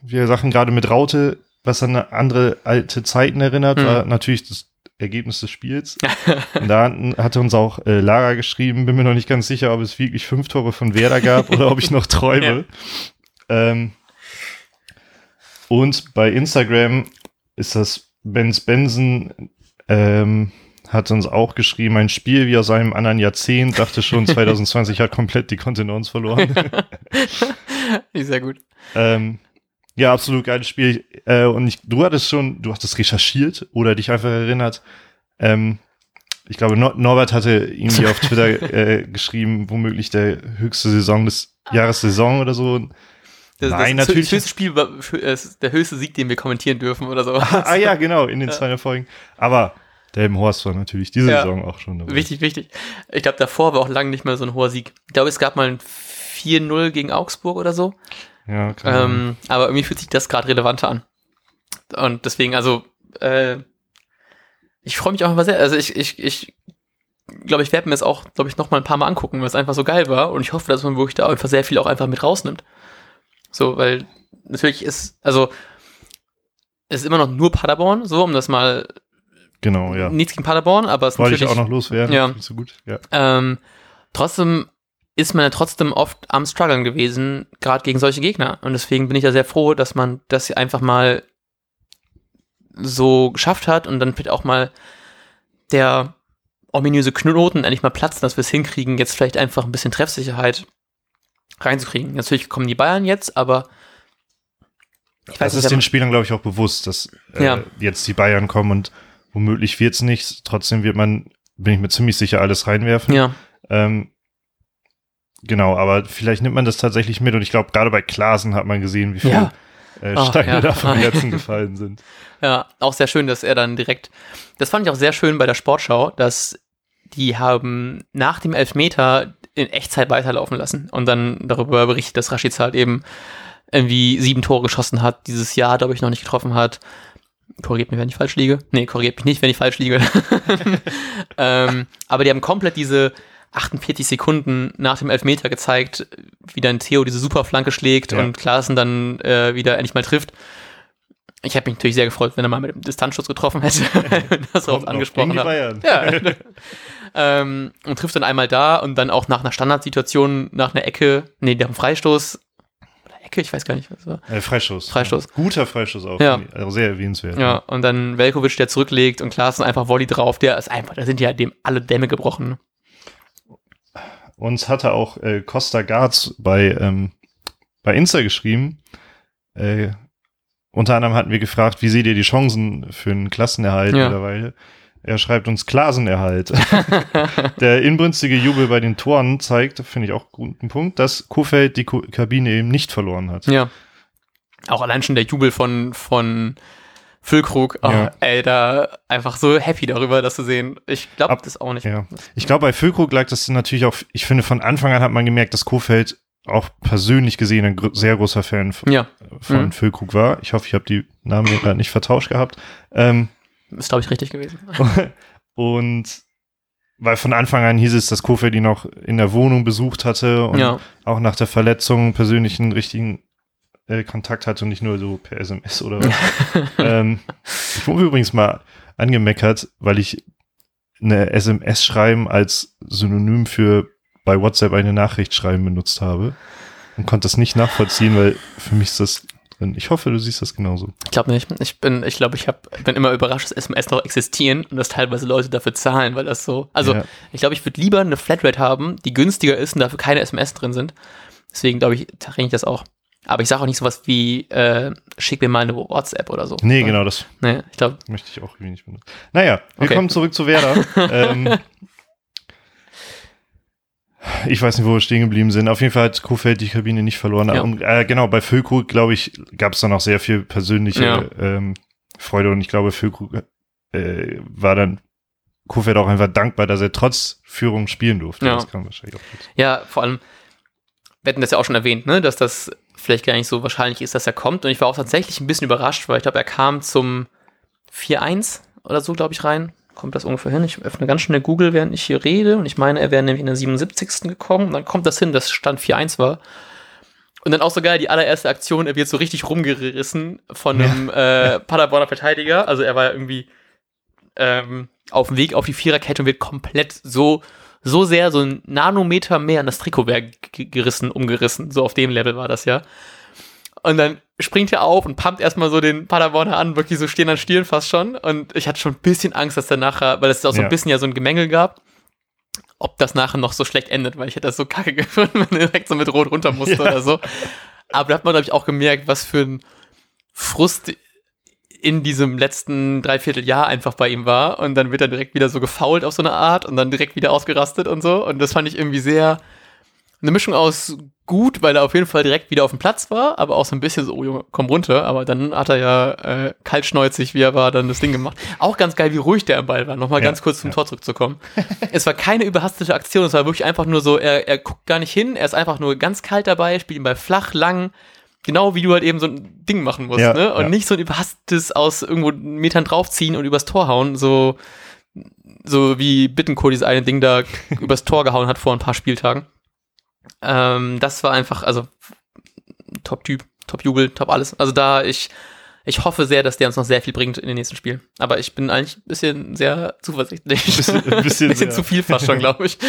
wir Sachen gerade mit Raute, was an andere alte Zeiten erinnert, Mhm. war natürlich das Ergebnis des Spiels. Da hatte uns auch äh, Lara geschrieben, bin mir noch nicht ganz sicher, ob es wirklich fünf Tore von Werder gab oder ob ich noch träume. Ähm, und bei Instagram ist das Benz Benson ähm, hat uns auch geschrieben, ein Spiel wie aus einem anderen Jahrzehnt, dachte schon 2020 hat komplett die Kontenance verloren. Ist sehr gut. ähm, ja, absolut geiles Spiel. Äh, und ich, du hattest schon, du hattest recherchiert oder dich einfach erinnert. Ähm, ich glaube, Nor Norbert hatte irgendwie auf Twitter äh, geschrieben, womöglich der höchste Saison des Jahressaison oder so. Das, Nein, das, natürlich. Das höchste Spiel, der höchste Sieg, den wir kommentieren dürfen oder so. ah ja, genau, in den Ja. zwei Folgen. Aber der Horst war natürlich diese Ja. Saison auch schon dabei. Wichtig, wichtig. Ich glaube, davor war auch lange nicht mehr so ein hoher Sieg. Ich glaube, es gab mal ein 4-0 gegen Augsburg oder so. Ja, sein. Ähm, aber irgendwie fühlt sich das gerade relevanter an. Und deswegen, also, äh, ich freue mich auch einfach sehr. Also ich, ich, ich glaube, ich werde mir es auch, glaube ich, noch mal ein paar Mal angucken, weil es einfach so geil war. Und ich hoffe, dass man wirklich da einfach sehr viel auch einfach mit rausnimmt. So, weil natürlich ist, also, es ist immer noch nur Paderborn, so, um das mal, genau, ja. nichts gegen Paderborn, aber es ist Wollte ich auch noch loswerden. Ja. Nicht so gut. Ja. ähm, trotzdem ist man ja trotzdem oft am struggeln gewesen, gerade gegen solche Gegner. Und deswegen bin ich ja sehr froh, dass man das hier einfach mal so geschafft hat und dann vielleicht auch mal der ominöse Knoten endlich mal platzt, dass wir es hinkriegen, jetzt vielleicht einfach ein bisschen Treffsicherheit reinzukriegen. Natürlich kommen die Bayern jetzt, aber ich Das ist nicht, den Spielern, glaube ich, auch bewusst, dass äh, Ja. jetzt die Bayern kommen und womöglich wird's nicht. Trotzdem wird man, bin ich mir ziemlich sicher, alles reinwerfen. ja, Ähm, genau, aber vielleicht nimmt man das tatsächlich mit und ich glaube, gerade bei Klasen hat man gesehen, wie viele Ja. äh, Oh, Steine ja. da vom Herzen gefallen sind. Ja, auch sehr schön, dass er dann direkt. Das fand ich auch sehr schön bei der Sportschau, dass die haben nach dem Elfmeter in Echtzeit weiterlaufen lassen und dann darüber berichtet, dass Rashica halt eben irgendwie sieben Tore geschossen hat, dieses Jahr, glaube ich, noch nicht getroffen hat. Korrigiert mich, wenn ich falsch liege. Nee, korrigiert mich nicht, wenn ich falsch liege. ähm, aber die haben komplett diese 48 Sekunden nach dem Elfmeter gezeigt, wie dann Theo diese super Flanke schlägt Ja. und Klaassen dann äh, wieder endlich mal trifft. Ich hätte mich natürlich sehr gefreut, wenn er mal mit dem Distanzschutz getroffen hätte, das noch angesprochen hat. Ja. ähm, und trifft dann einmal da und dann auch nach einer Standardsituation, nach einer Ecke, nee, nach einem Freistoß, Ecke, ich weiß gar nicht, was war. Äh, Freischuss. Freischuss. Guter Freischuss auch. Ja. Also sehr erwähnenswert. Ja, und dann Velkovic, der zurücklegt und Klaassen einfach Volley drauf, der ist einfach, da sind ja dem alle Dämme gebrochen. Uns hatte auch äh, Costa Garz bei, ähm, bei Insta geschrieben. Äh, unter anderem hatten wir gefragt, wie seht ihr die Chancen für einen Klassenerhalt Ja. mittlerweile? Er schreibt uns Klasenerhalt. Der inbrünstige Jubel bei den Toren zeigt, finde ich auch einen guten Punkt, dass Kofeld die Ko Kabine eben nicht verloren hat. Ja. Auch allein schon der Jubel von, von Füllkrug, oh, Ja. ey, da einfach so happy darüber, das zu sehen. Ich glaube das auch nicht. Ja. Ich glaube, bei Füllkrug lag das natürlich auch, ich finde, von Anfang an hat man gemerkt, dass Kofeld auch persönlich gesehen ein gro sehr großer Fan von, Ja, von Mhm. Füllkrug war. Ich hoffe, ich habe die Namen hier gerade nicht vertauscht gehabt. Ähm, ist glaube ich richtig gewesen. und weil von Anfang an hieß es, dass Kofeld ihn auch in der Wohnung besucht hatte und ja, auch nach der Verletzung persönlichen richtigen äh, Kontakt hatte und nicht nur so per SMS oder was. ähm, ich wurde übrigens mal angemeckert, weil ich eine SMS schreiben als Synonym für bei WhatsApp eine Nachricht schreiben benutzt habe und konnte das nicht nachvollziehen, weil für mich ist das drin. Ich hoffe, du siehst das genauso. ich glaube nicht. Ich bin, ich glaube, ich hab, bin immer überrascht, dass SMS noch existieren und dass teilweise Leute dafür zahlen, weil das so, also ja, ich glaube, ich würde lieber eine Flatrate haben, die günstiger ist und dafür keine SMS drin sind. Deswegen glaube ich, rechne ich das auch. Aber ich sage auch nicht sowas wie, äh, schick mir mal eine WhatsApp oder so. nee, genau, das Nee, ich glaube, möchte ich auch irgendwie nicht benutzen. Naja, wir Okay. kommen zurück zu Werder. ähm, ich weiß nicht, wo wir stehen geblieben sind. Auf jeden Fall hat Kofeld die Kabine nicht verloren. Ja. Und, äh, genau, bei Füllkrug, glaube ich, gab es dann auch sehr viel persönliche Ja. ähm, Freude. Und ich glaube, Füllkrug äh, war dann Kofeld auch einfach dankbar, dass er trotz Führung spielen durfte. Ja. Das kam wahrscheinlich auch gut. Ja, vor allem, wir hatten das ja auch schon erwähnt, ne, dass das vielleicht gar nicht so wahrscheinlich ist, dass er kommt. Und ich war auch tatsächlich ein bisschen überrascht, weil ich glaube, er kam zum 4-1 oder so, glaube ich, rein. Kommt das ungefähr hin? Ich öffne ganz schnell Google, während ich hier rede. Und ich meine, er wäre nämlich in der 77. gekommen. Und dann kommt das hin, dass Stand 4-1 war. Und dann auch so geil, die allererste Aktion, er wird so richtig rumgerissen von einem äh, Paderborner Verteidiger. Also er war ja irgendwie ähm, auf dem Weg auf die Viererkette und wird komplett so, so sehr, so ein Nanometer mehr an das Trikotwerk g- gerissen, umgerissen. So auf dem Level war das ja. Und dann springt er auf und pumpt erstmal so den Paderborner an, wirklich so stehen an Stielen fast schon. Und ich hatte schon ein bisschen Angst, dass der nachher, weil es auch so Ja. ein bisschen ja so ein Gemengel gab, ob das nachher noch so schlecht endet, weil ich hätte das so kacke gefunden, wenn er direkt so mit Rot runter musste Ja. oder so. Aber da hat man, glaube ich, auch gemerkt, was für ein Frust in diesem letzten Dreivierteljahr einfach bei ihm war. Und dann wird er direkt wieder so gefault auf so eine Art und dann direkt wieder ausgerastet und so. Und das fand ich irgendwie sehr eine Mischung aus gut, weil er auf jeden Fall direkt wieder auf dem Platz war, aber auch so ein bisschen so, oh Junge, komm runter. Aber dann hat er ja äh, kaltschneuzig, wie er war, dann das Ding gemacht. Auch ganz geil, wie ruhig der am Ball war. Nochmal Ja, ganz kurz zum ja. Tor zurückzukommen. es war keine überhastete Aktion, es war wirklich einfach nur so, er, er guckt gar nicht hin, er ist einfach nur ganz kalt dabei, spielt ihn bei flach, lang, genau wie du halt eben so ein Ding machen musst, Ja, ne? Und ja. nicht so ein überhastetes aus irgendwo Metern draufziehen und übers Tor hauen, so, so wie Bittencourt dieses eine Ding da übers Tor gehauen hat vor ein paar Spieltagen. Ähm, das war einfach, also Top-Typ, Top-Jubel, Top alles. Also da, ich, ich hoffe sehr, dass der uns noch sehr viel bringt in den nächsten Spielen. Aber ich bin eigentlich ein bisschen sehr zuversichtlich. Bisschen- ein bisschen sehr. zu viel fast schon, glaube ich.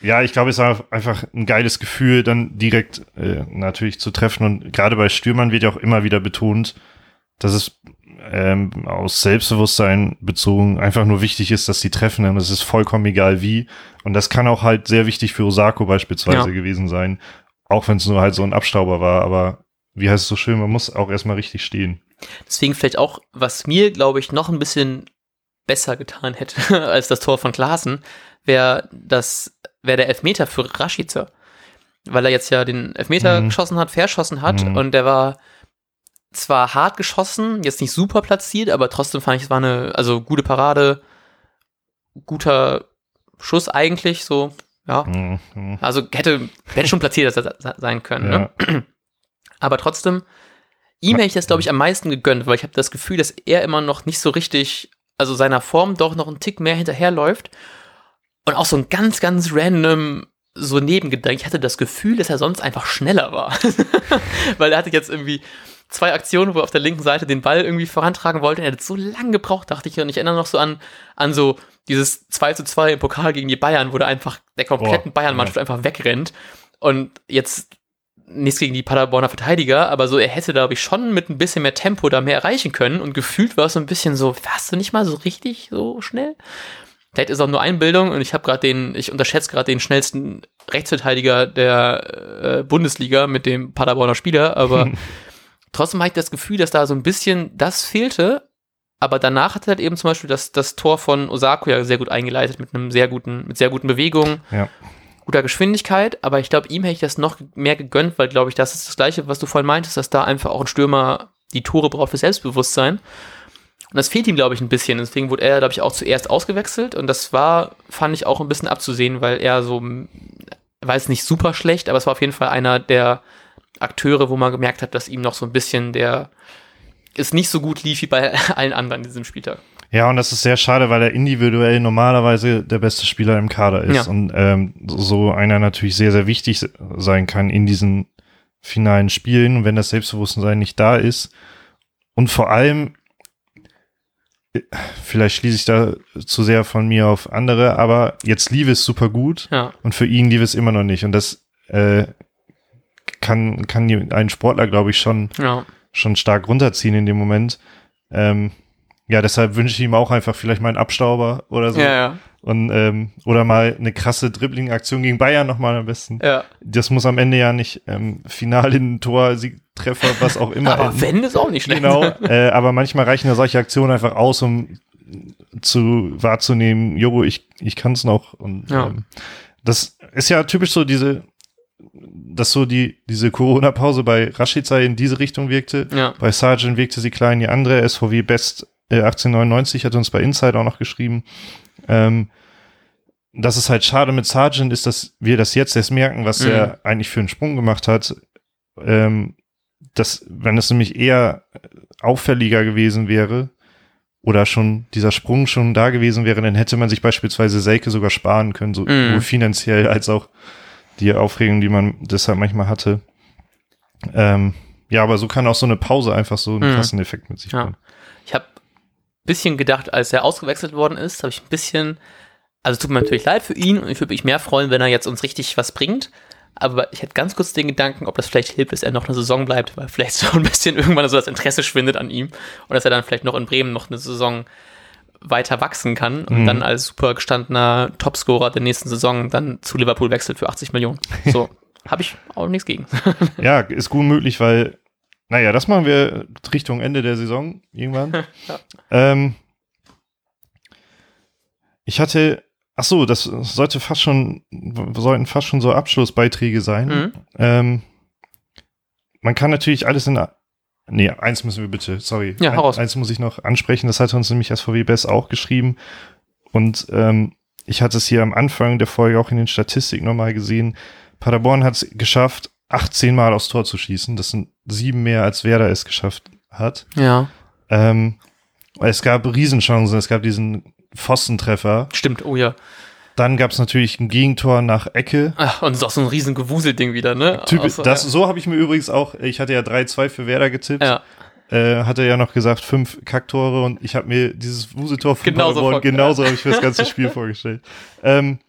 Ja, ich glaube, es war einfach ein geiles Gefühl, dann direkt äh, natürlich zu treffen. Und gerade bei Stürmern wird ja auch immer wieder betont, dass es ähm, aus Selbstbewusstsein bezogen einfach nur wichtig ist, dass sie treffen. Und es ist vollkommen egal wie. Und das kann auch halt sehr wichtig für Osako beispielsweise Ja. gewesen sein. Auch wenn es nur halt so ein Abstauber war. Aber wie heißt es so schön, man muss auch erstmal richtig stehen. Deswegen vielleicht auch, was mir, glaube ich, noch ein bisschen besser getan hätte als das Tor von Klaassen, wäre das, wäre der Elfmeter für Rashica. Weil er jetzt ja den Elfmeter Mhm. geschossen hat, verschossen hat Mhm. und der war zwar hart geschossen, jetzt nicht super platziert, aber trotzdem fand ich, es war eine, also gute Parade, guter Schuss eigentlich, so, ja. Mhm, mhm. Also hätte, hätte schon platziert sein können, ne? Ja. Aber trotzdem, ihm hätte ich das, glaube ich, am meisten gegönnt, weil ich habe das Gefühl, dass er immer noch nicht so richtig, also seiner Form doch noch einen Tick mehr hinterherläuft. Und auch so ein ganz, ganz random so Nebengedanke. Ich hatte das Gefühl, dass er sonst einfach schneller war. weil er hatte jetzt irgendwie zwei Aktionen, wo er auf der linken Seite den Ball irgendwie vorantragen wollte. Und er hat so lange gebraucht, dachte ich. Und ich erinnere noch so an, an so dieses 2 zu 2 im Pokal gegen die Bayern, wo der einfach der kompletten Bayern-Mannschaft einfach wegrennt. Und jetzt nichts gegen die Paderborner Verteidiger, aber so, er hätte, glaube ich, schon mit ein bisschen mehr Tempo da mehr erreichen können und gefühlt war es so ein bisschen so, warst du nicht mal so richtig so schnell? Vielleicht ist auch nur Einbildung und ich habe gerade den, ich unterschätze gerade den schnellsten Rechtsverteidiger der äh, Bundesliga mit dem Paderborner Spieler, aber trotzdem habe ich das Gefühl, dass da so ein bisschen das fehlte, aber danach hat er halt eben zum Beispiel das, das Tor von Osako ja sehr gut eingeleitet mit einem sehr guten, mit sehr guten Bewegungen. Ja. Guter Geschwindigkeit, aber ich glaube, ihm hätte ich das noch mehr gegönnt, weil, glaube ich, das ist das Gleiche, was du vorhin meintest, dass da einfach auch ein Stürmer die Tore braucht für Selbstbewusstsein. Und das fehlt ihm, glaube ich, ein bisschen. Deswegen wurde er, glaube ich, auch zuerst ausgewechselt. Und das war, fand ich auch ein bisschen abzusehen, weil er so, war es nicht super schlecht, aber es war auf jeden Fall einer der Akteure, wo man gemerkt hat, dass ihm noch so ein bisschen der, es nicht so gut lief wie bei allen anderen in diesem Spieltag. Ja, und das ist sehr schade, weil er individuell normalerweise der beste Spieler im Kader ist Ja. und ähm, so einer natürlich sehr, sehr wichtig sein kann in diesen finalen Spielen, wenn das Selbstbewusstsein nicht da ist. Und vor allem, äh, vielleicht schließe ich da zu sehr von mir auf andere, aber jetzt lief es super gut Ja, und für ihn lief es immer noch nicht. Und das äh, kann, kann einen Sportler, glaube ich, schon ja, schon stark runterziehen in dem Moment. Ähm, ja, deshalb wünsche ich ihm auch einfach vielleicht mal einen Abstauber oder so. ja, ja, Und, ähm, oder mal eine krasse Dribbling-Aktion gegen Bayern nochmal am besten. ja. Das muss am Ende ja nicht ähm, final in Tor, Siegtreffer, was auch immer. Aber enden. wenn, ist auch nicht schlecht. Genau, äh, aber manchmal reichen ja solche Aktionen einfach aus, um zu wahrzunehmen, jo, ich, ich kann es noch. Und Ja. ähm, das ist ja typisch so diese, dass so die, diese Corona-Pause bei Rashica in diese Richtung wirkte. Ja, Bei Sargent wirkte sie klar in die andere. SVW Best äh, 1899 hat uns bei Inside auch noch geschrieben. Ähm, dass es halt schade mit Sargent ist, dass wir das jetzt erst merken, was Mhm. er eigentlich für einen Sprung gemacht hat. Ähm, dass, wenn es nämlich eher auffälliger gewesen wäre oder schon dieser Sprung schon da gewesen wäre, dann hätte man sich beispielsweise Selke sogar sparen können, so Mhm. sowohl finanziell als auch die Aufregung, die man deshalb manchmal hatte. Ähm, ja, aber so kann auch so eine Pause einfach so einen Mhm. krassen Effekt mit sich Ja. bringen. ich habe ein bisschen gedacht, als er ausgewechselt worden ist, habe ich ein bisschen, also es tut mir natürlich leid für ihn und ich würde mich mehr freuen, wenn er jetzt uns richtig was bringt. Aber ich hätte ganz kurz den Gedanken, ob das vielleicht hilft, dass er noch eine Saison bleibt, weil vielleicht so ein bisschen irgendwann so das Interesse schwindet an ihm und dass er dann vielleicht noch in Bremen noch eine Saison weiter wachsen kann und Mhm. dann als super gestandener Topscorer der nächsten Saison dann zu Liverpool wechselt für 80 Millionen. So, habe ich auch nichts gegen. Ja, ist gut möglich, weil, naja, das machen wir Richtung Ende der Saison irgendwann. Ja. ähm, ich hatte, ach so, das sollte fast schon, sollten fast schon so Abschlussbeiträge sein. Mhm. Ähm, man kann natürlich alles in. Nee, eins müssen wir bitte, sorry. Ja, hau raus. Eins muss ich noch ansprechen, das hatte uns nämlich SVW Best auch geschrieben. Und ähm, ich hatte es hier am Anfang der Folge auch in den Statistiken nochmal gesehen. Paderborn hat es geschafft, 18 Mal aufs Tor zu schießen. Das sind sieben mehr, als Werder es geschafft hat. Ja, Ähm, es gab Riesenchancen, es gab diesen Pfostentreffer. stimmt, oh ja. Dann gab es natürlich ein Gegentor nach Ecke. Ach, und es ist auch so ein riesen Gewuselding wieder, ne? Typisch, das, so habe ich mir übrigens auch, ich hatte ja 3-2 für Werder getippt, ja. äh, hatte ja noch gesagt, fünf Kacktore und ich habe mir dieses Wuseltor von Genauso Paderborn genauso habe ich für das ganze Spiel vorgestellt. Ähm,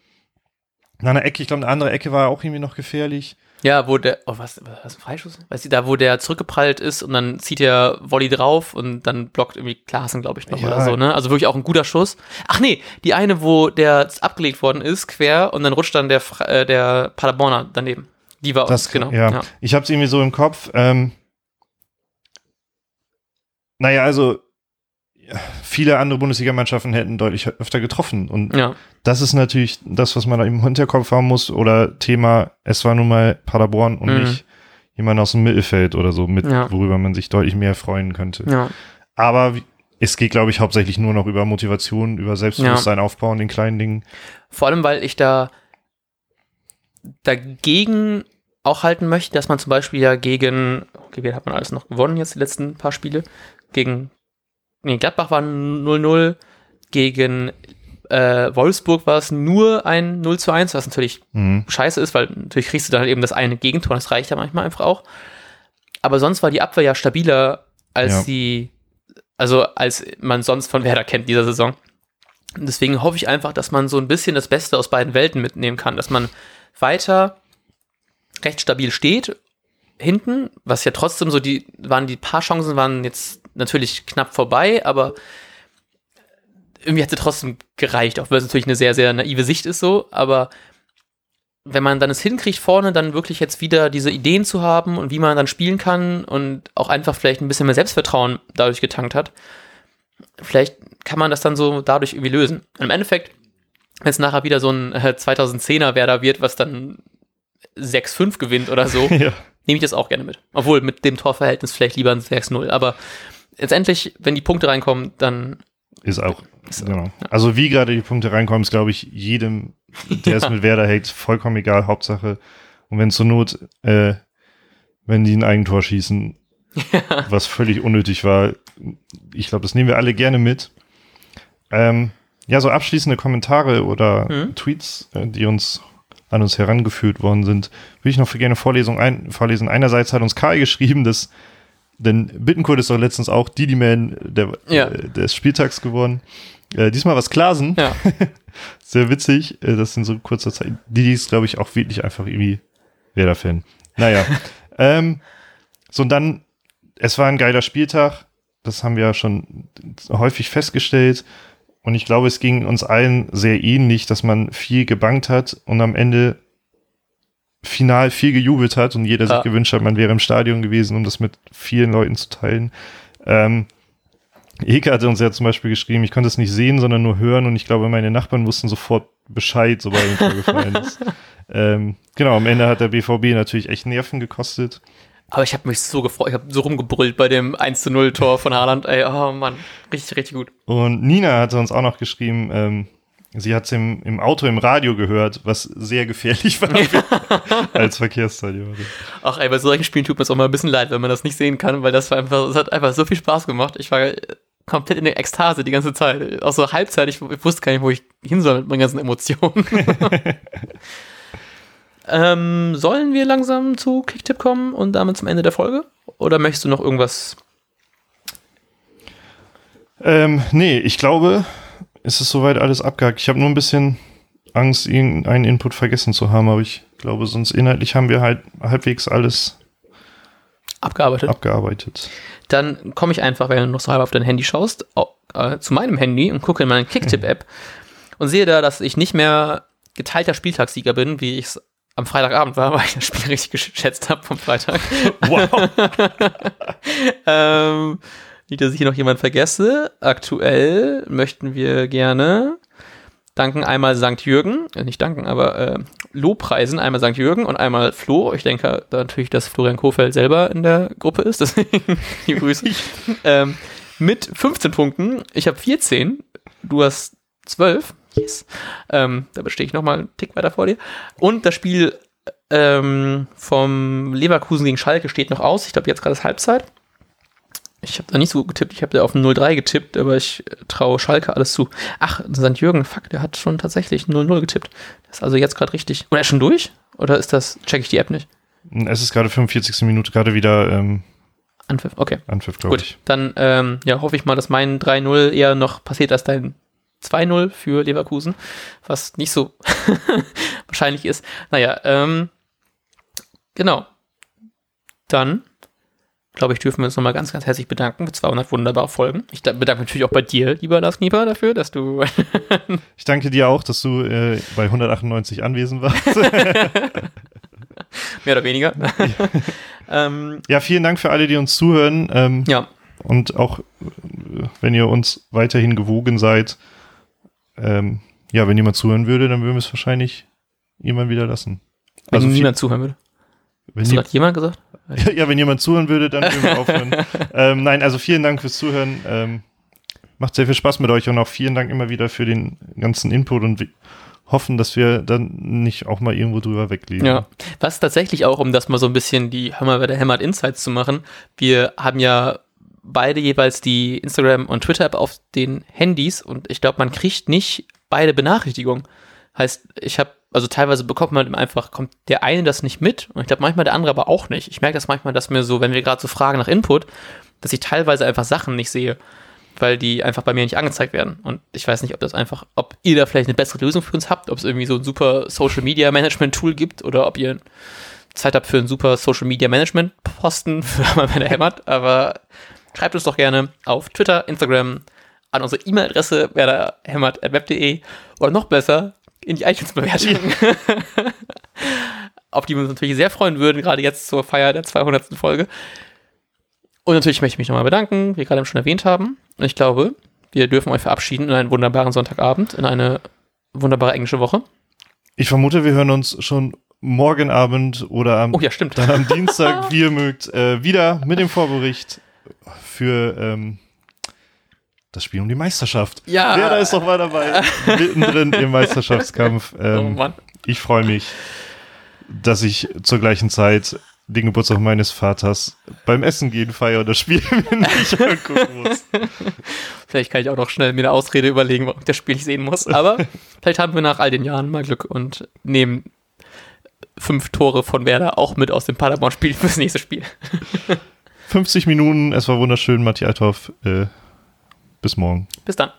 nach einer Ecke, ich glaube, eine andere Ecke war auch irgendwie noch gefährlich. Ja, wo der, oh, was, was, ein Freischuss? Weißt du, da, wo der zurückgeprallt ist und dann zieht der Volley drauf und dann blockt irgendwie Klaassen, glaube ich, noch Ja. oder so, ne? Also wirklich auch ein guter Schuss. Ach nee, die eine, wo der abgelegt worden ist, quer und dann rutscht dann der, äh, der Paderborner daneben. Die war Das, genau. ja. ja. Ich habe es irgendwie so im Kopf. Ähm, naja, also viele andere Bundesligamannschaften hätten deutlich öfter getroffen. Und Ja, das ist natürlich das, was man da im Hinterkopf haben muss. Oder Thema, es war nun mal Paderborn und Mhm. nicht jemand aus dem Mittelfeld oder so, mit, Ja. worüber man sich deutlich mehr freuen könnte. ja. Aber es geht, glaube ich, hauptsächlich nur noch über Motivation, über Selbstbewusstsein aufbauen, den kleinen Dingen. Vor allem, weil ich da dagegen auch halten möchte, dass man zum Beispiel ja gegen, okay, wer hat man alles noch gewonnen jetzt, die letzten paar Spiele? Gegen, nee, Gladbach war 0-0, gegen äh, Wolfsburg war es nur ein 0 zu 1, was natürlich Mhm. scheiße ist, weil natürlich kriegst du dann halt eben das eine Gegentor, das reicht ja manchmal einfach auch. Aber sonst war die Abwehr ja stabiler, als Ja. die, also als man sonst von Werder kennt dieser Saison. Und deswegen hoffe ich einfach, dass man so ein bisschen das Beste aus beiden Welten mitnehmen kann, dass man weiter recht stabil steht hinten, was ja trotzdem so die, waren die paar Chancen waren jetzt natürlich knapp vorbei, aber irgendwie hat sie trotzdem gereicht, auch wenn es natürlich eine sehr, sehr naive Sicht ist so, aber wenn man dann es hinkriegt, vorne dann wirklich jetzt wieder diese Ideen zu haben und wie man dann spielen kann und auch einfach vielleicht ein bisschen mehr Selbstvertrauen dadurch getankt hat, vielleicht kann man das dann so dadurch irgendwie lösen. Und im Endeffekt, wenn es nachher wieder so ein 2010er äh, Werder wird, was dann 6-5 gewinnt oder so, ja. nehme ich das auch gerne mit. Obwohl mit dem Torverhältnis vielleicht lieber ein 6-0. Aber letztendlich, wenn die Punkte reinkommen, dann ist auch, ist genau. Ja. Also wie gerade die Punkte reinkommen, ist glaube ich jedem, der ja. es mit Werder hält, vollkommen egal. Hauptsache, und wenn zur Not, äh, wenn die ein Eigentor schießen, ja. was völlig unnötig war, ich glaube, das nehmen wir alle gerne mit. Ähm, ja, so abschließende Kommentare oder mhm. Tweets, äh, die uns an uns herangeführt worden sind, würde ich noch für gerne Vorlesung ein, vorlesen. Einerseits hat uns Kai geschrieben, dass denn Bittenkurt ist doch letztens auch Didi Man der, ja. äh, des Spieltags geworden. Äh, diesmal was Klasen. Ja. Sehr witzig, äh, das in so kurzer Zeit. Didi ist, glaube ich, auch wirklich einfach irgendwie Werder-Fan. Naja. ähm, so, und dann, es war ein geiler Spieltag. Das haben wir ja schon häufig festgestellt. Und ich glaube, es ging uns allen sehr ähnlich, dass man viel gebankt hat und am Ende final viel gejubelt hat und jeder ja. sich gewünscht hat, man wäre im Stadion gewesen, um das mit vielen Leuten zu teilen. Ähm, Eke hatte uns ja zum Beispiel geschrieben, ich konnte es nicht sehen, sondern nur hören und ich glaube, meine Nachbarn wussten sofort Bescheid, sobald ein Tor gefallen ist. Ähm, genau, am Ende hat der BVB natürlich echt Nerven gekostet. Aber ich habe mich so gefreut, ich habe so rumgebrüllt bei dem 1 zu 0 Tor von Haaland. Ey, oh Mann, richtig, richtig gut. Und Nina hatte uns auch noch geschrieben, ähm, Sie hat es im, im Auto, im Radio gehört, was sehr gefährlich war als Verkehrsteilnehmer. Ach ey, bei solchen Spielen tut mir es auch mal ein bisschen leid, wenn man das nicht sehen kann, weil das war einfach, es hat einfach so viel Spaß gemacht. Ich war komplett in der Ekstase die ganze Zeit. Auch so halbzeitig, ich wusste gar nicht, wo ich hin soll mit meinen ganzen Emotionen. ähm, sollen wir langsam zu Kicktipp kommen und damit zum Ende der Folge? Oder möchtest du noch irgendwas? Ähm, nee, ich glaube, ist es soweit alles abgehakt. Ich habe nur ein bisschen Angst, irgendeinen Input vergessen zu haben, aber ich glaube, sonst inhaltlich haben wir halt halbwegs alles abgearbeitet. abgearbeitet. Dann komme ich einfach, wenn du noch so halb auf dein Handy schaust, äh, zu meinem Handy und gucke in meine Kicktip-App und sehe da, dass ich nicht mehr geteilter Spieltagssieger bin, wie ich es am Freitagabend war, weil ich das Spiel richtig geschätzt habe vom Freitag. Wow. ähm, nicht, dass ich hier noch jemand vergesse. Aktuell möchten wir gerne danken einmal St. Jürgen, äh, nicht danken, aber äh, Lobpreisen, einmal St. Jürgen und einmal Flo. Ich denke da natürlich, dass Florian Kofeld selber in der Gruppe ist, deswegen die Grüße. ähm, mit 15 Punkten. Ich habe 14, du hast 12. Yes. Ähm, da bestehe ich nochmal einen Tick weiter vor dir. Und das Spiel ähm, vom Leverkusen gegen Schalke steht noch aus. Ich glaube, jetzt gerade ist Halbzeit. Ich habe da nicht so gut getippt. Ich habe da auf 0-3 getippt, aber ich äh, traue Schalke alles zu. Ach, St. Jürgen, fuck, der hat schon tatsächlich 0-0 getippt. Das ist also jetzt gerade richtig. Oder ist schon durch? Oder ist das, check ich die App nicht? Es ist gerade 45. Minute, gerade wieder ähm, Anpfiff, okay. Anpfiff, glaube ich. Dann ähm, ja, hoffe ich mal, dass mein 3-0 eher noch passiert als dein 2-0 für Leverkusen, was nicht so wahrscheinlich ist. Naja, ähm, genau. Dann glaube ich, dürfen wir uns nochmal ganz, ganz herzlich bedanken für 200 wunderbare Folgen. Ich bedanke mich natürlich auch bei dir, lieber Lars Knieper, dafür, dass du. ich danke dir auch, dass du äh, bei 198 anwesend warst. Mehr oder weniger. ähm, ja, vielen Dank für alle, die uns zuhören. Ähm, ja. Und auch, wenn ihr uns weiterhin gewogen seid, ähm, ja, wenn jemand zuhören würde, dann würden wir es wahrscheinlich jemand wieder lassen. Wenn also niemand zuhören würde. Wenn Hast du jemand gesagt? ja, wenn jemand zuhören würde, dann würden wir aufhören. ähm, nein, also vielen Dank fürs Zuhören. Ähm, macht sehr viel Spaß mit euch und auch vielen Dank immer wieder für den ganzen Input und hoffen, dass wir dann nicht auch mal irgendwo drüber wegliegen. Ja, was tatsächlich auch, um das mal so ein bisschen die Hammer bei der Hämmert Insights zu machen, wir haben ja beide jeweils die Instagram- und Twitter-App auf den Handys und ich glaube, man kriegt nicht beide Benachrichtigungen. Heißt, ich habe also teilweise bekommt man einfach, kommt der eine das nicht mit und ich glaube manchmal der andere aber auch nicht. Ich merke das manchmal, dass mir so, wenn wir gerade so fragen nach Input, dass ich teilweise einfach Sachen nicht sehe, weil die einfach bei mir nicht angezeigt werden. Und ich weiß nicht, ob das einfach, ob ihr da vielleicht eine bessere Lösung für uns habt, ob es irgendwie so ein super Social Media Management Tool gibt oder ob ihr Zeit habe für einen super Social Media Management Posten für meine Hämmert, aber schreibt uns doch gerne auf Twitter, Instagram, an unsere E-Mail-Adresse werderhämmert.web.de oder noch besser in die iTunes-Bewertung. auf die wir uns natürlich sehr freuen würden, gerade jetzt zur Feier der 200. Folge. Und natürlich möchte ich mich nochmal bedanken, wie wir gerade schon erwähnt haben. Und ich glaube, wir dürfen euch verabschieden in einen wunderbaren Sonntagabend, in eine wunderbare englische Woche. Ich vermute, wir hören uns schon morgen Abend oder am, Oh ja, stimmt. dann am Dienstag, wie ihr mögt, äh, wieder mit dem Vorbericht für ähm, das Spiel um die Meisterschaft. Ja. Werder ist doch mal dabei, mittendrin im Meisterschaftskampf. oh Ähm, Mann. ich freue mich, dass ich zur gleichen Zeit den Geburtstag meines Vaters beim Essen gehen feiere und das Spiel mir nicht angucken muss. Vielleicht kann ich auch noch schnell mir eine Ausrede überlegen, warum ich das Spiel nicht sehen muss. Aber vielleicht haben wir nach all den Jahren mal Glück und nehmen fünf Tore von Werder auch mit aus dem Paderborn-Spiel fürs nächste Spiel. 50 Minuten, es war wunderschön, Matthias Althoff. Äh, bis morgen. Bis dann.